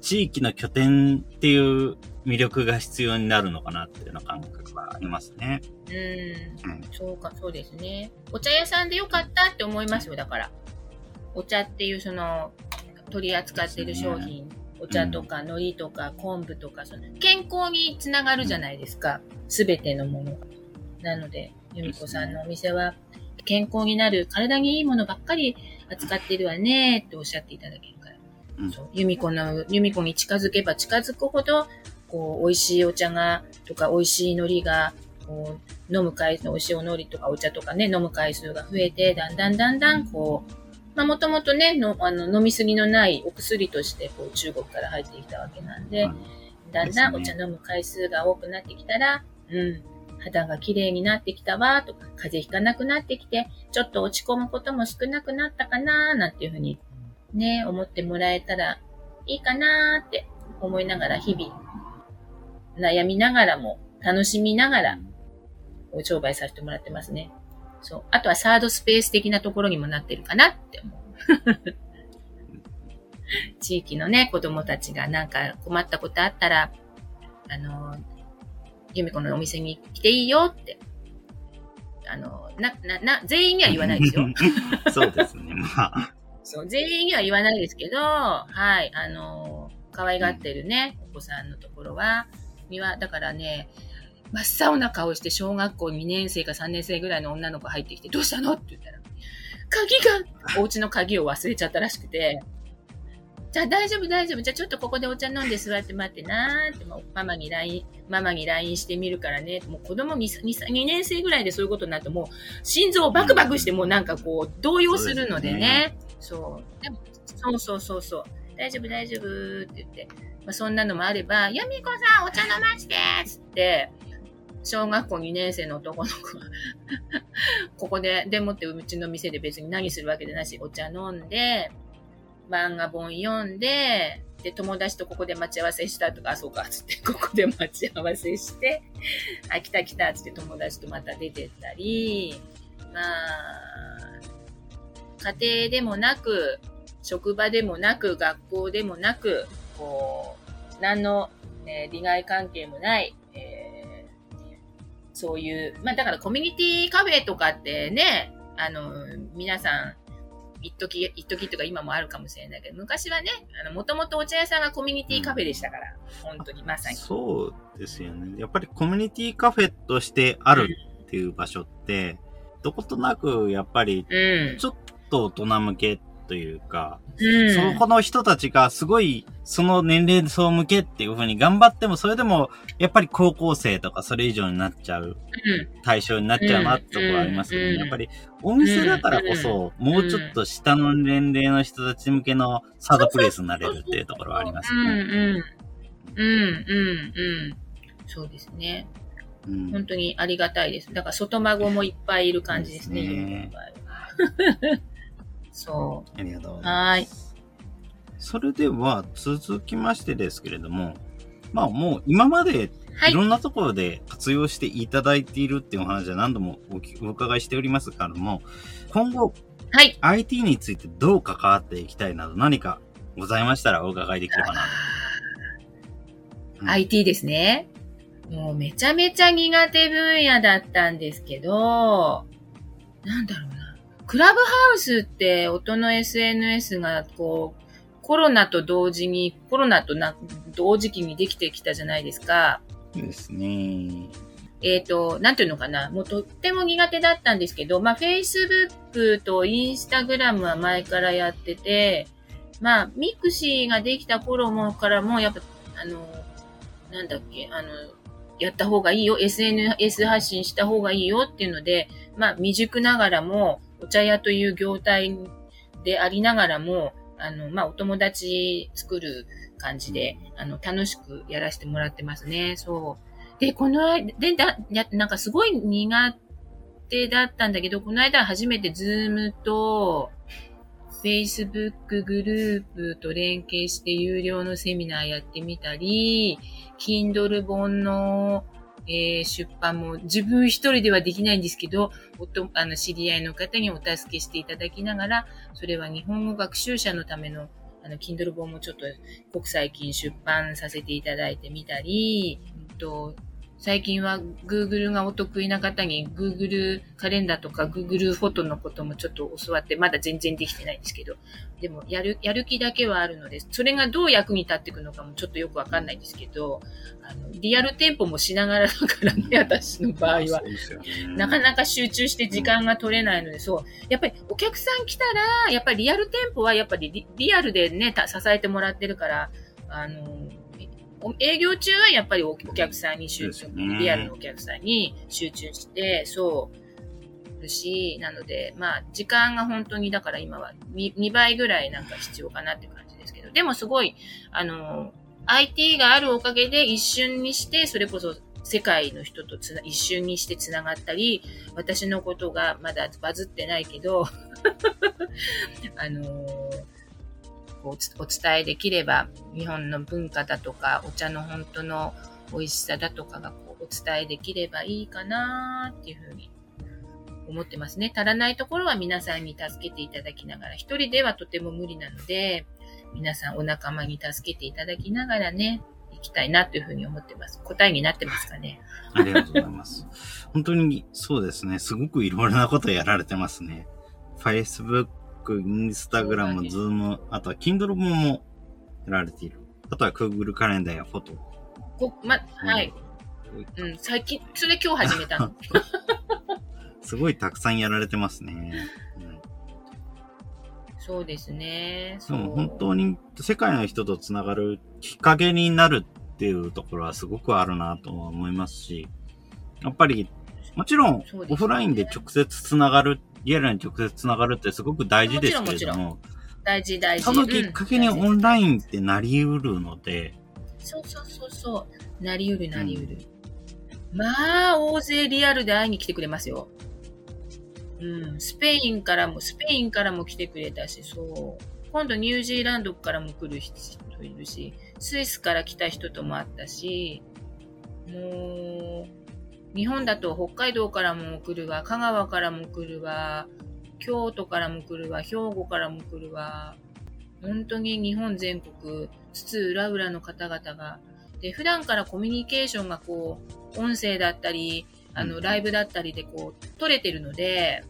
地域の拠点っていう魅力が必要になるのかなっていうような感覚はありますね。うん。うん、そうか、そうですね。お茶屋さんでよかったって思いますよ、だから。お茶っていうその、取り扱ってる商品、ね、お茶とか海苔とか昆布とか、その健康につながるじゃないですか。す、べ、てのものが。なので、由美子さんのお店は健康になる、体にいいものばっかり扱ってるわねっておっしゃっていただけるから。うん、そう由美子の、由美子に近づけば近づくほど、こう、美味しいお茶が、とか、美味しい海苔が、こう、飲む回数、美味しいお海苔とかお茶とかね、飲む回数が増えて、だんだんだんだん、こう、まあ、もともとねの、あの、飲みすぎのないお薬として、こう、中国から入ってきたわけなんで、だんだんお茶飲む回数が多くなってきたら、うん、肌が綺麗になってきたわ、とか、風邪ひかなくなってきて、ちょっと落ち込むことも少なくなったかな、なんていうふうに、ね、思ってもらえたらいいかなって思いながら、日々、悩みながらも、楽しみながら、お商売させてもらってますね。そう。あとはサードスペース的なところにもなってるかなって思う。地域のね、子供たちがなんか困ったことあったら、あの、由美子のお店に来ていいよって、あの、な、な、な、全員には言わないですよ。そうですね、まあ。そう、全員には言わないですけど、はい、あの、可愛がってるね、お子さんのところは、には、だからね、真っ青な顔して小学校2年生か3年生ぐらいの女の子入ってきて、どうしたの？って言ったら、鍵が、お家の鍵を忘れちゃったらしくて、じゃあ大丈夫大丈夫。じゃあちょっとここでお茶飲んで座って待ってなーって、ママに LINE、ママに LINE してみるからね。もう子供 2, 2, 2年生ぐらいでそういうことになるともう心臓バクバクしてもうなんかこう動揺するのでね。そう。でもそうそうそうそう。大丈夫大丈夫って言って。まあ、そんなのもあれば、やみこさんお茶飲ましてつって、小学校2年生の男の子はここで、でもってうちの店で別に何するわけでなし、お茶飲んで、漫画本読んで、で、友達とここで待ち合わせしたとか、あ、そうか、つって、ここで待ち合わせして、あ、来た来た、つって友達とまた出てったり、まあ、家庭でもなく、職場でもなく、学校でもなく、こう、何の、ね、利害関係もない、えー、そういう、まあだからコミュニティカフェとかってね、あの、皆さん、一時、一時とか今もあるかもしれないけど、昔はね、あの、もともとお茶屋さんがコミュニティカフェでしたから、うん、本当にまさに。そうですよね。やっぱりコミュニティカフェとしてあるっていう場所って、うん、どことなく、やっぱり、ちょっと大人向けというか、うん、そこの人たちがすごい、その年齢層向けっていうふうに頑張っても、それでも、やっぱり高校生とかそれ以上になっちゃう、対象になっちゃうなってところありますけど、ね、やっぱりお店だからこそ、もうちょっと下の年齢の人たち向けのサードプレイスになれるっていうところはありますね。うん、うん、うん、うん。そうですね。うん、本当にありがたいです。だから外孫もいっぱいいる感じですね。ですねそう。ありがとうございます。はい。それでは、続きましてですけれども、まあもう今までいろんなところで活用していただいているっていうお話は何度もお伺いしておりますからも、今後、はい。IT についてどう関わっていきたいなど何かございましたらお伺いできればなと。うん、IT ですね。もうめちゃめちゃ苦手分野だったんですけど、なんだろうな。クラブハウスって音の SNS がこう、コロナと同時に、コロナとな同時期にできてきたじゃないですか。ですね。えっ、ー、と、なんていうのかな。もうとっても苦手だったんですけど、まあ、Facebook と Instagram は前からやってて、まあ、ミクシーができた頃もからも、やっぱ、あの、なんだっけ、あの、やった方がいいよ、SNS 発信した方がいいよっていうので、まあ、未熟ながらも、お茶屋という業態でありながらも、あの、まあ、お友達作る感じで、あの、楽しくやらせてもらってますね。そう。で、この間、で、だ、なんかすごい苦手だったんだけど、この間初めてズームと、Facebook グループと連携して有料のセミナーやってみたり、Kindle 本のえー、出版も自分一人ではできないんですけど、あの知り合いの方にお助けしていただきながら、それは日本語学習者のためのあの、Kindle 本もちょっと国際金出版させていただいてみたり、と最近は Google がお得意な方に Google カレンダーとか Google フォトのこともちょっと教わって、まだ全然できてないんですけど、でもやる、やる気だけはあるので、それがどう役に立っていくのかもちょっとよくわかんないんですけど、あの、リアル店舗もしながらだからね、私の場合は。なかなか集中して時間が取れないので、そう。やっぱりお客さん来たら、やっぱりリアル店舗はやっぱりリアルでね、支えてもらってるから、あの、お営業中はやっぱりおお客さんに集中、ね。リアルのお客さんに集中して、そう、るし、なので、まあ、時間が本当に、だから今は 2, 2倍ぐらいなんか必要かなって感じですけど、でもすごい、あの、IT があるおかげで一瞬にして、それこそ世界の人とつな一瞬にしてつながったり、私のことがまだバズってないけど、あのおつお伝えできれば、日本の文化だとか、お茶の本当の美味しさだとかがこうお伝えできればいいかなっていうふうに思ってますね。足らないところは皆さんに助けていただきながら、一人ではとても無理なので、皆さんお仲間に助けていただきながらね、行きたいなというふうに思ってます。答えになってますかね。ありがとうございます。本当にそうですね。すごくいろいろなことやられてますね。Facebook、Instagram、そうだね Zoom、あとは Kindle 本もやられている。あとは Google カレンダーやフォト。こま、はい。うん、最近、それ今日始めたの。すごいたくさんやられてますね。うんそうですね。でそうも本当に世界の人とつながるきっかけになるっていうところはすごくあるなとは思いますし、やっぱり、もちろんオフラインで直接つながる、リアルに直接つながるってすごく大事ですけれどもも、大事大事。そのきっかけにうんオンラインってなりうるので、そうそうそうそう。なりうるなりうる。まあ、大勢リアルで会いに来てくれますよ。うん。スペインからも、スペインからも来てくれたし、そう。今度ニュージーランドからも来る人いるし、スイスから来た人とも会ったし、もう、日本だと北海道からも来るわ、香川からも来るわ、京都からも来るわ、兵庫からも来るわ、本当に日本全国、津々浦々の方々が、で、普段からコミュニケーションがこう、音声だったり、あの、うん。ライブだったりでこう、取れてるので、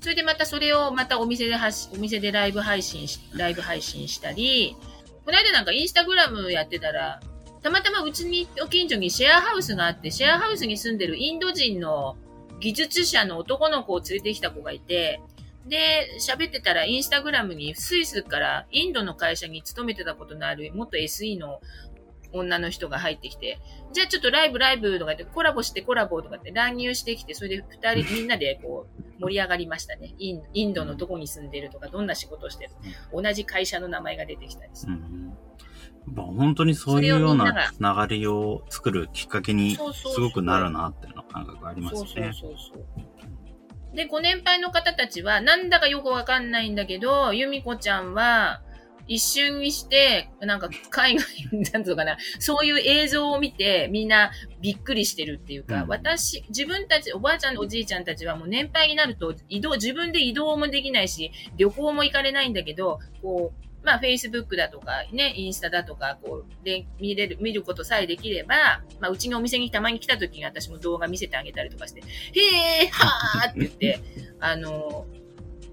それでまたそれをまたお店で発し、お店でライブ配信し、ライブ配信したり、この間なんかインスタグラムやってたら、たまたまうちに、お近所にシェアハウスがあって、シェアハウスに住んでるインド人の技術者の男の子を連れてきた子がいて、で、喋ってたらインスタグラムにスイスからインドの会社に勤めてたことのある元 SE の女の人が入ってきて、じゃあちょっとライブライブとかってコラボしてコラボとかって乱入してきて、それで二人みんなでこう盛り上がりましたね。インインドのどこに住んでるとか、どんな仕事をしてる同じ会社の名前が出てきたりして。うんまあ本当にそういうようなつながりを作るきっかけにすごくなるなっていうの感覚ありますそうそうね。そうそう。で、ご年配の方たちは、なんだかよくわかんないんだけど、由美子ちゃんは、一瞬にして、なんか海外、なんとかな、そういう映像を見て、みんなびっくりしてるっていうか、うん私、自分たち、おばあちゃんおじいちゃんたちはもう年配になると、移動、自分で移動もできないし、旅行も行かれないんだけど、こう、まあ、Facebook だとか、ね、インスタだとか、こう、で、見れる、見ることさえできれば、まあ、うちのお店にたまに来た時に私も動画見せてあげたりとかして、へー、はーって言って、あの、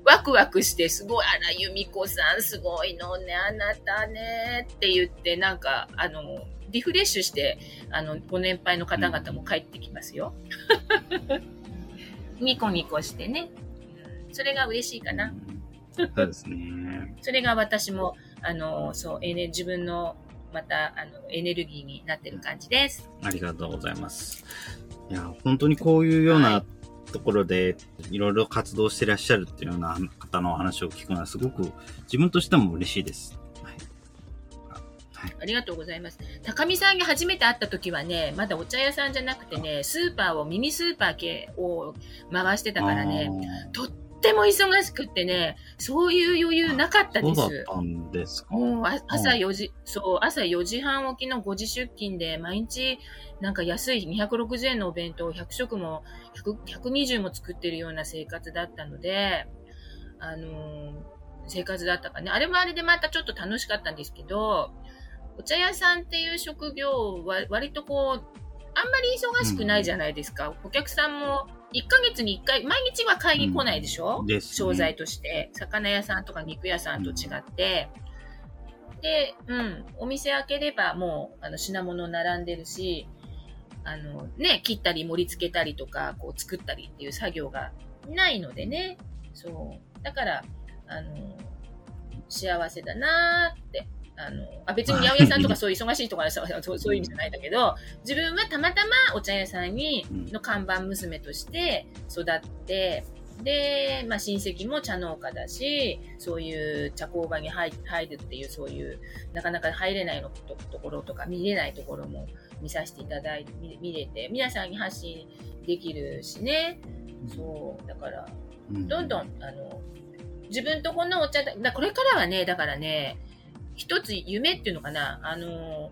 ワクワクして、すごい、あら、由美子さん、すごいのね、あなたね、って言って、なんか、あの、リフレッシュして、あの、ご年配の方々も帰ってきますよ。ニコニコしてね。それが嬉しいかな。うんそうですね。それが私も、あの、そう、エネ自分の、また、あの、エネルギーになってる感じです。ありがとうございます。いや、本当にこういうようはなところで、いろいろ活動してらっしゃるっていうような方のお話を聞くのはすごく自分としても嬉しいです。はい。はい。ありがとうございます。高見さんに初めて会った時はね、まだお茶屋さんじゃなくてね、スーパーを、ミニスーパー系を回してたからね、とっても忙しくってね、そういう余裕なかったあー。そうです。だったんですか？もうあ朝4時、そう、朝4時半起きの5時出勤で、毎日、なんか安い260円のお弁当を100食も、100 120も作ってるような生活だったので、あのー生活だったかね。あれもあれでまたちょっと楽しかったんですけど、お茶屋さんっていう職業は割とこう、あんまり忙しくないじゃないですか。お客さんも1ヶ月に1回、毎日は買いに来ないでしょ、です、ね。商材として、魚屋さんとか肉屋さんと違って、で、うん、お店開ければもう、あの、品物並んでるし、あの、ね、切ったり盛り付けたりとか、こう作ったりっていう作業がないのでね、そう。だから、あの、幸せだなーってあの、あ別に八百屋さんとか そういう忙しいとかそうそういう意味じゃないんだけど、自分はたまたまお茶屋さんに、の看板娘として育って、で、まあ親戚も茶農家だし、そういう茶工場に入入るっていう、そういう、なかなか入れないのとところとか、見れないところも見させていただいて、見見れて、皆さんに発信できるしね。そう。だから、どんどん、あの、自分とこのお茶だ、だこれからはね、だからね、一つ夢っていうのかな、あの、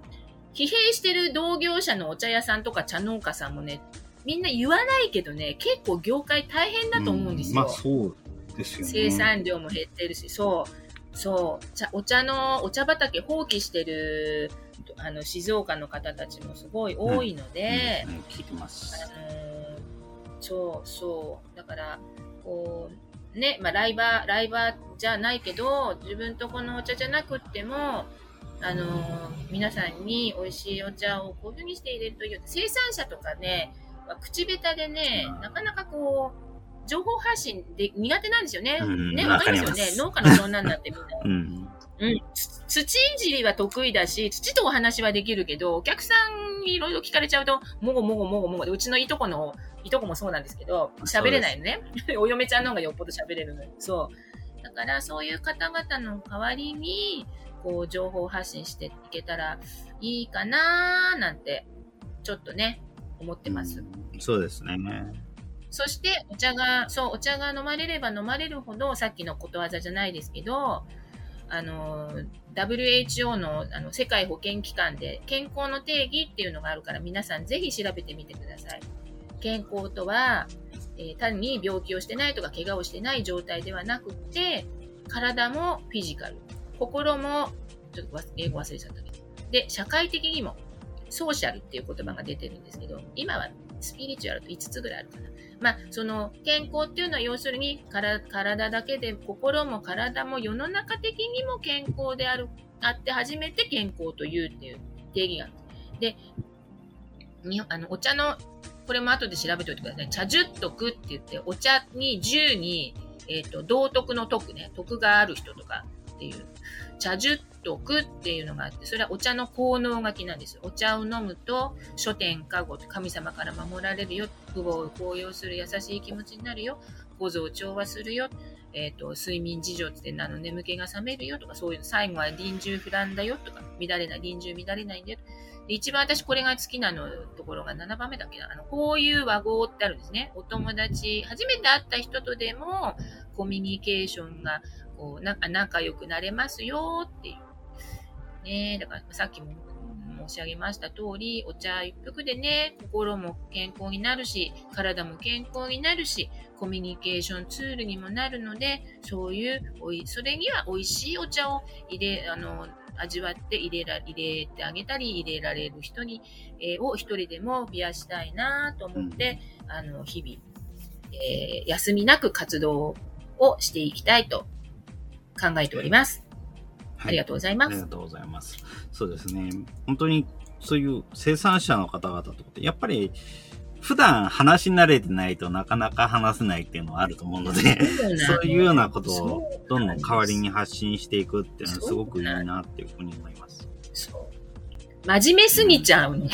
疲弊してる同業者のお茶屋さんとか茶農家さんもね、みんな言わないけどね、結構業界大変だと思うんですよ。うん、まあそうですよね。生産量も減ってるし、そう、そう、茶お茶の、お茶畑放棄してる、あの、静岡の方たちもすごい多いので、うんうん、聞いてます。あのそう、そう。だから、こう、ね、まあ、ライバー、ライバーじゃないけど、自分とこのお茶じゃなくっても、あの皆さんに美味しいお茶をこういうふうにして入れるという、生産者とかね、まあ、口下手でね、なかなかこう、情報発信で苦手なんですよね。うん、ね、わかりますよね。農家のそんなってみんな。うん。うん。土いじりは得意だし、土とお話はできるけど、お客さんにいろいろ聞かれちゃうと、もごもごもごもごで、うちのいとこの、いとこもそうなんですけど、喋れないのね。お嫁ちゃんの方がよっぽど喋れるのそう。だから、そういう方々の代わりに、こう、情報発信していけたらいいかなーなんて、ちょっとね、思ってます。うん、そうですね。そして、お茶が、そう、お茶が飲まれれば飲まれるほど、さっきのことわざじゃないですけど、あの、WHO のあの世界保健機関で健康の定義っていうのがあるから皆さんぜひ調べてみてください。健康とは、えー、単に病気をしてないとか怪我をしてない状態ではなくて、体もフィジカル、心も、ちょっと英語忘れちゃったけど、で、社会的にもソーシャルっていう言葉が出てるんですけど、今はスピリチュアルと5つぐらいあるかな。まあ、その健康っていうのは要するに体だけで心も体も世の中的にも健康である、あって初めて健康というっていう定義がある。で、にあのお茶の、これも後で調べておいてください。茶十徳って言って、お茶に十に、えっ、ー、と、道徳の徳ね、徳がある人とかっていう、茶十徳っていうのがあって、それはお茶の効能書きなんです。お茶を飲むと、書店加護、神様から守られるよ。父母を高揚する優しい気持ちになるよ。五臓調和するよ。えっ、ー、と、睡眠事情ってあの眠気が覚めるよとか、そういう。最後は臨終不乱だよとか、乱れない、臨終乱れないんだよ。で一番私これが好きなのところが7番目だっけな。あの、こういう和合ってあるんですね。お友達、初めて会った人とでも、コミュニケーションが、こう、なんか仲良くなれますよっていう。ね。だからさっきも申し上げました通り、お茶一服でね、心も健康になるし、体も健康になるし、コミュニケーションツールにもなるので、そういう、おい、それには美味しいお茶を入れ、あの、味わって入れら、入れてあげたり、入れられる人に、えー、を一人でも増やしたいなと思って、うん、あの、日々、えー、休みなく活動をしていきたいと考えております。ありがとうございます。ありがとうございます。そうですね。本当にそういう生産者の方々とかって、やっぱり普段話し慣れてないとなかなか話せないっていうのはあると思うので、そういうようなことをどんどん代わりに発信していくっていうのはすごくいいなっていうふうに思います。そう。真面目すぎちゃうの。うん、やっ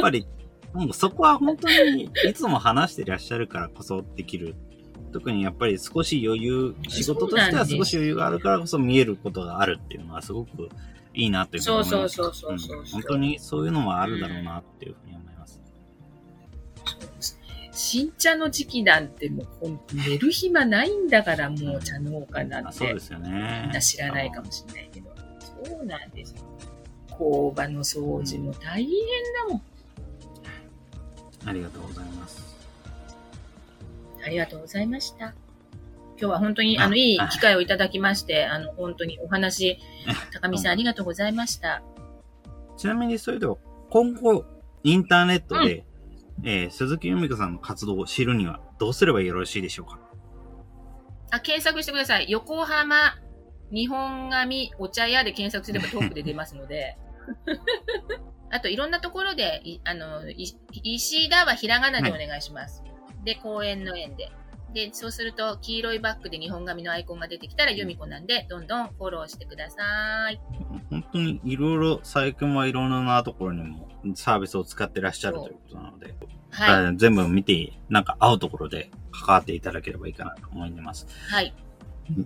ぱり、もうそこは本当にいつも話してらっしゃるからこそできる特にやっぱり少し余裕、仕事としては少し余裕があるからこそ見えることがあるっていうのはすごくいいなっていうふうに思います。そうそうそうそう、うん、本当にそういうのもあるだろうなっていうふうに思います。新茶の時期なんてもう寝る暇ないんだからもう茶農家なんて。そうですよね。みんな知らないかもしれないけど。そうなんですよ。工場の掃除も大変だもん。ありがとうございます。ありがとうございました。今日は本当に、あの、いい機会をいただきまして、あの、本当にお話、高見さんありがとうございました。ちなみに、それでは、今後、インターネットで、うん、えー、鈴木由美子さんの活動を知るには、どうすればよろしいでしょうか？あ、検索してください。横浜日本髪お茶屋で検索すればトークで出ますので。あと、いろんなところで、あの、石田はひらがなでお願いします。はいで、公園の園で。で、そうすると、黄色いバックで日本紙のアイコンが出てきたら、由美子なんで、どんどんフォローしてください。本当にいろいろ、最近はいろんなところにもサービスを使ってらっしゃるということなので、はい。あ全部見て、なんか合うところで関わっていただければいいかなと思います。はい。はい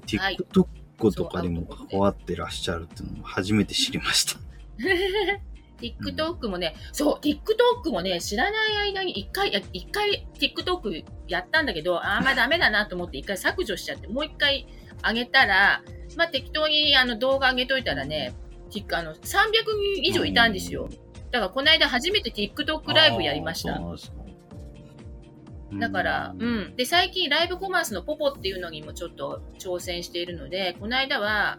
TikTok とかにも関わってらっしゃるっていうのも初めて知りました。TikTok もね、そう、TikTok もね、知らない間に一回、一回 TikTok やったんだけど、あーまあダメだなと思って一回削除しちゃって、もう一回上げたら、まあ適当にあの動画上げといたらね、あの、300人以上いたんですよ。だからこの間初めて TikTok ライブやりました。だから、うん。で、最近ライブコマースのポポっていうのにもちょっと挑戦しているので、この間は、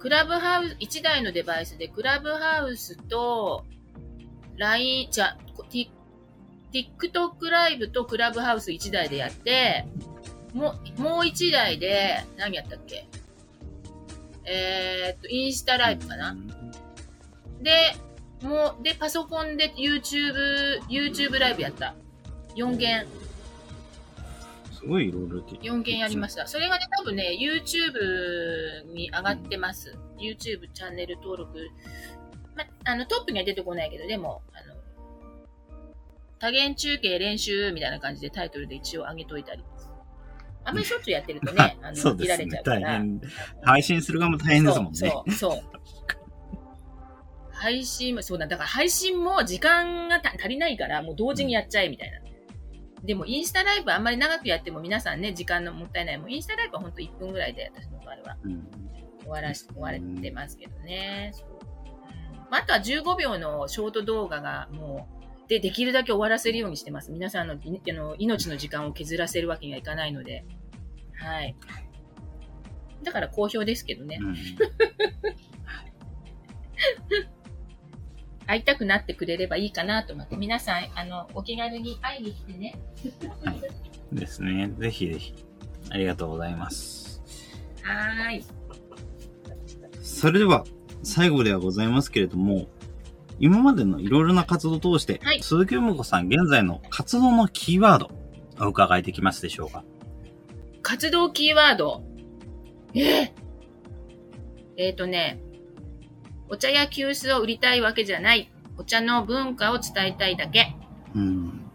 クラブハウス、1台のデバイスでクラブハウスと、LINE、じゃ、TikTok ライブとクラブハウス1台でやって、もう、もう1台で、何やったっけ？えーっと、インスタライブかな、で、もう、で、パソコンで YouTube、YouTube ライブやった。4件。すごいいろいろで4件やりました。それがね、多分ね、YouTube に上がってます。YouTube チャンネル登録。ま、あの、トップには出てこないけど、でも、あの、多元中継練習みたいな感じでタイトルで一応上げといたり。あんまりしょっちゅうやってるとね、あの、切られちゃうから。配信する側も大変ですもんね。そう、そう、そう。配信も、そうだ、だから配信も時間がた足りないから、もう同時にやっちゃえみたいな。でも、インスタライブあんまり長くやっても皆さんね、時間のもったいない。もうインスタライブはほんと1分ぐらいで、私の場合はうん終わらし、終われてますけどね。そううんあとは15秒のショート動画がもう、で、できるだけ終わらせるようにしてます。皆さんのいあの命の時間を削らせるわけにはいかないので。はい。だから好評ですけどね。うん 会いたくなってくれればいいかなと思って、皆さん、あの、お気軽に会いに来てね。ですね。ぜひぜひ。ありがとうございます。はーい。それでは、最後ではございますけれども、今までのいろいろな活動を通して、はい鈴木も子さん現在の活動のキーワード、お伺いできますでしょうか？活動キーワード？えー、えーとね、お茶や急須を売りたいわけじゃない。お茶の文化を伝えたいだけ。うん。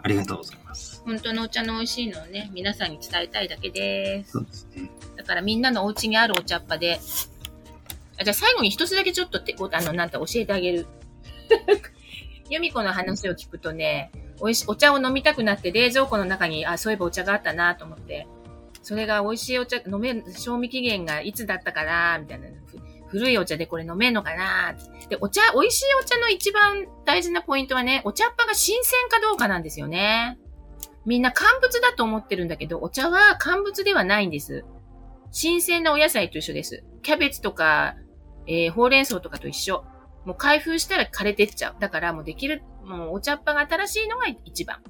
ありがとうございます。本当のお茶の美味しいのをね、皆さんに伝えたいだけです。そうですね。だからみんなのお家にあるお茶っ葉で、あじゃあ最後に一つだけちょっとて、あの、なんて教えてあげる。由美子の話を聞くとね、おいし、お茶を飲みたくなって冷蔵庫の中に、あ、そういえばお茶があったなと思って、それが美味しいお茶、飲める、賞味期限がいつだったかなみたいな。古いお茶でこれ飲めんのかな？で、お茶、美味しいお茶の一番大事なポイントはね、お茶っ葉が新鮮かどうかなんですよね。みんな乾物だと思ってるんだけど、お茶は乾物ではないんです。新鮮なお野菜と一緒です。キャベツとか、えーほうれん草とかと一緒。もう開封したら枯れてっちゃう。だからもうできる、もうお茶っ葉が新しいのが一番。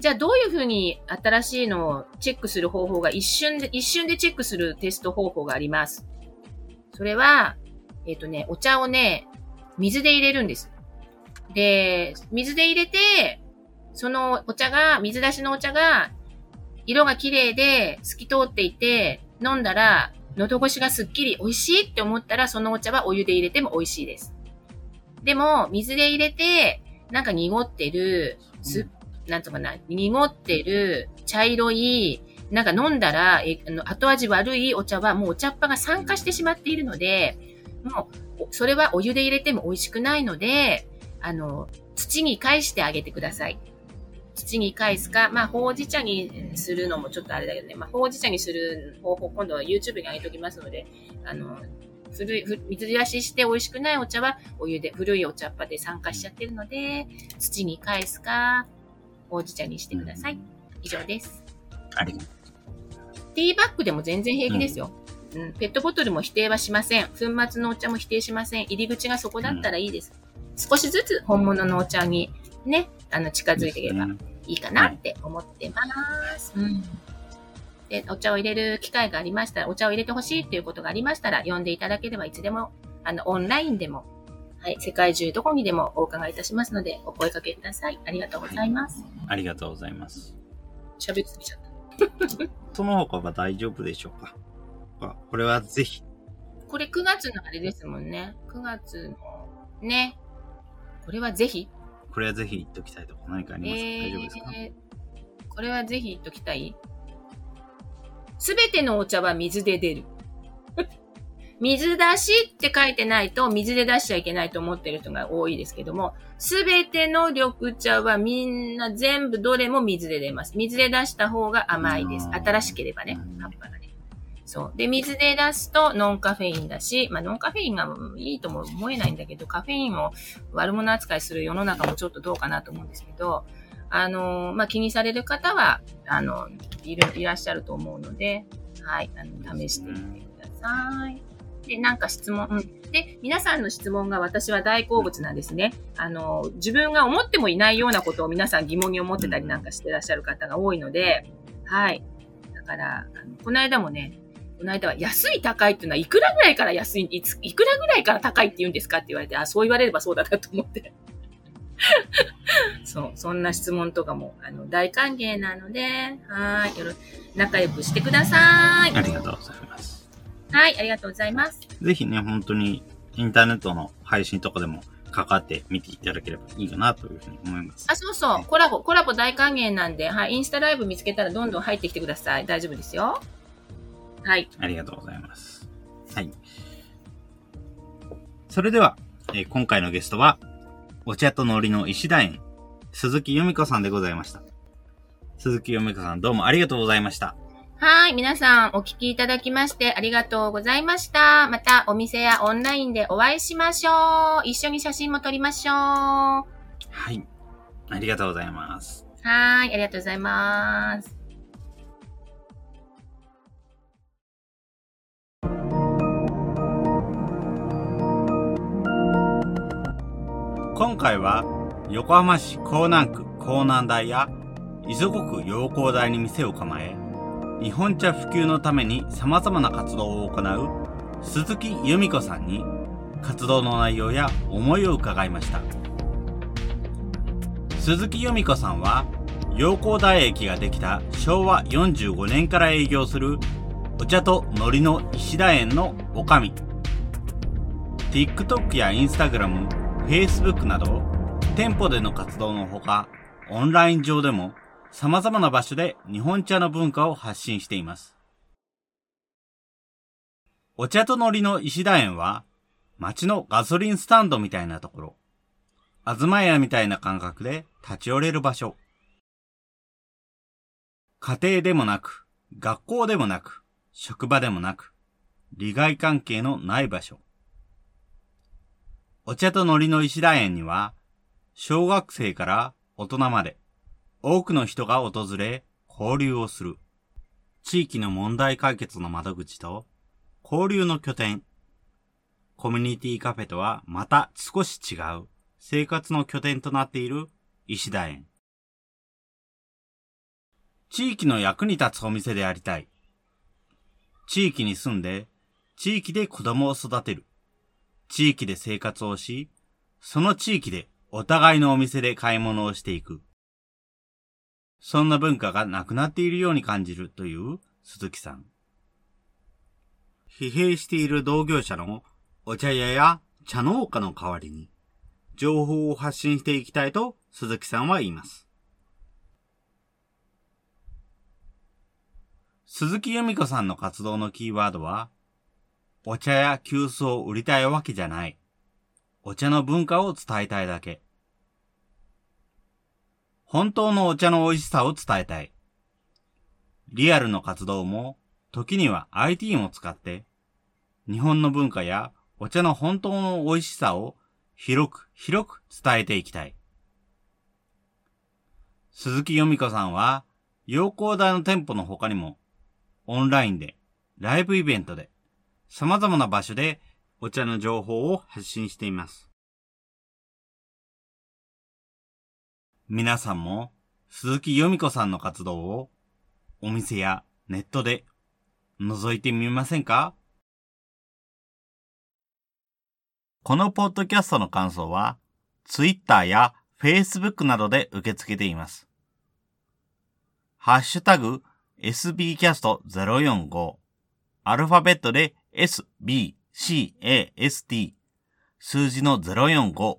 じゃあどういうふうに新しいのをチェックする方法が一瞬で、一瞬でチェックするテスト方法があります。それは、えっ、とね、お茶をね、水で入れるんです。で、水で入れて、そのお茶が、水出しのお茶が、色が綺麗で透き通っていて、飲んだら、喉越しがすっきり美味しいって思ったら、そのお茶はお湯で入れても美味しいです。でも、水で入れて、なんか濁ってる、す、なんとかな、濁ってる、茶色い、なんか飲んだら、えあの後味悪いお茶はもうお茶っ葉が酸化してしまっているので、もう、おそれはお湯で入れても美味しくないので、あの、土に返してあげてください。土に返すか、まあ、ほうじ茶にするのもちょっとあれだけどね、まあ、ほうじ茶にする方法、今度は YouTube に上げておきますので、あの、古い、ふ水出しして美味しくないお茶は、お湯で、古いお茶っ葉で酸化しちゃってるので、土に返すか、ほうじ茶にしてください。以上です。ありがとう。ティーバッグでも全然平気ですよ。うん、ペットボトルも否定はしません。粉末のお茶も否定しません。入り口がそこだったらいいです。少しずつ本物のお茶にね、あの、近づいていければいいかなって思ってます。うん。で、お茶を入れる機会がありましたら、お茶を入れてほしいっていうことがありましたら、呼んでいただければいつでも、あの、オンラインでも、はい、世界中どこにでもお伺いいたしますので、お声かけください。ありがとうございます。ありがとうございます。喋りすぎちゃった。その他は大丈夫でしょうか？あこれはぜひ。これ9月のあれですもんね。9月の、ね。これはぜひこれはぜひ言っときたいとか何かありますか、えー大丈夫ですか？これはぜひ言っときたいすべてのお茶は水で出る。水出しって書いてないと水で出しちゃいけないと思ってる人が多いですけども、すべての緑茶はみんな全部どれも水で出ます。水で出した方が甘いです。うん新しければねうん、葉っぱがね。そう。で、水で出すとノンカフェインだし、まあノンカフェインがいいとも思えないんだけど、カフェインを悪者扱いする世の中もちょっとどうかなと思うんですけど、あの、まあ、気にされる方は、あの、いる、いらっしゃると思うので、はい、あの、試してみてください。で、なんか質問、で、皆さんの質問が私は大好物なんですね。あの、自分が思ってもいないようなことを皆さん疑問に思ってたりなんかしてらっしゃる方が多いので、はい。だから、のこの間もね、この間は安い高いっていうのはいくらぐらいから安い、いついくらぐらいから高いって言うんですかって言われて、あ、そう言われればそうだなと思って。そう、そんな質問とかも、あの、大歓迎なので、はい、よろ、仲良くしてください。ありがとうございます。はい、ありがとうございます。ぜひね、本当にインターネットの配信とかでもかかって見ていただければいいかなというふうに思います。あ、そうそう、コラボ、コラボ大歓迎なんで、はい、インスタライブ見つけたらどんどん入ってきてください。大丈夫ですよ。はい。ありがとうございます。はい。それでは、えー今回のゲストは、お茶と海苔の石田園、鈴木由美子さんでございました。鈴木由美子さんどうもありがとうございました。はい、皆さんお聞きいただきましてありがとうございました。またお店やオンラインでお会いしましょう。一緒に写真も撮りましょう。ははい。ありがとうございます。ーい、ありがとうございます。今回は、横浜市港南区港南台や、磯子区陽光台に店を構え、日本茶普及のために様々な活動を行う、鈴木由美子さんに、活動の内容や思いを伺いました。鈴木由美子さんは、陽光台駅ができた昭和45年から営業する、お茶と海苔の石田園のおかみ。TikTok や Instagram、Facebook など、店舗での活動のほか、オンライン上でも様々な場所で日本茶の文化を発信しています。お茶と海苔の石田園は、街のガソリンスタンドみたいなところ、東屋みたいな感覚で立ち寄れる場所。家庭でもなく、学校でもなく、職場でもなく、利害関係のない場所。お茶と海苔の石田園には、小学生から大人まで、多くの人が訪れ、交流をする。地域の問題解決の窓口と、交流の拠点。コミュニティカフェとはまた少し違う、生活の拠点となっている石田園。地域の役に立つお店でありたい。地域に住んで、地域で子供を育てる。地域で生活をし、その地域でお互いのお店で買い物をしていく。そんな文化がなくなっているように感じるという鈴木さん。疲弊している同業者のお茶屋や茶農家の代わりに、情報を発信していきたいと鈴木さんは言います。鈴木由美子さんの活動のキーワードは、お茶や急須を売りたいわけじゃない。お茶の文化を伝えたいだけ。本当のお茶の美味しさを伝えたい。リアルの活動も、時には IT も使って、日本の文化やお茶の本当の美味しさを広く広く伝えていきたい。鈴木由美子さんは、陽光台の店舗の他にも、オンラインで、ライブイベントで、様々な場所でお茶の情報を発信しています。皆さんも鈴木由美子さんの活動をお店やネットで覗いてみませんか？このポッドキャストの感想は Twitter や Facebook などで受け付けています。ハッシュタグ sbcast045 アルファベットで sbcast 数字の045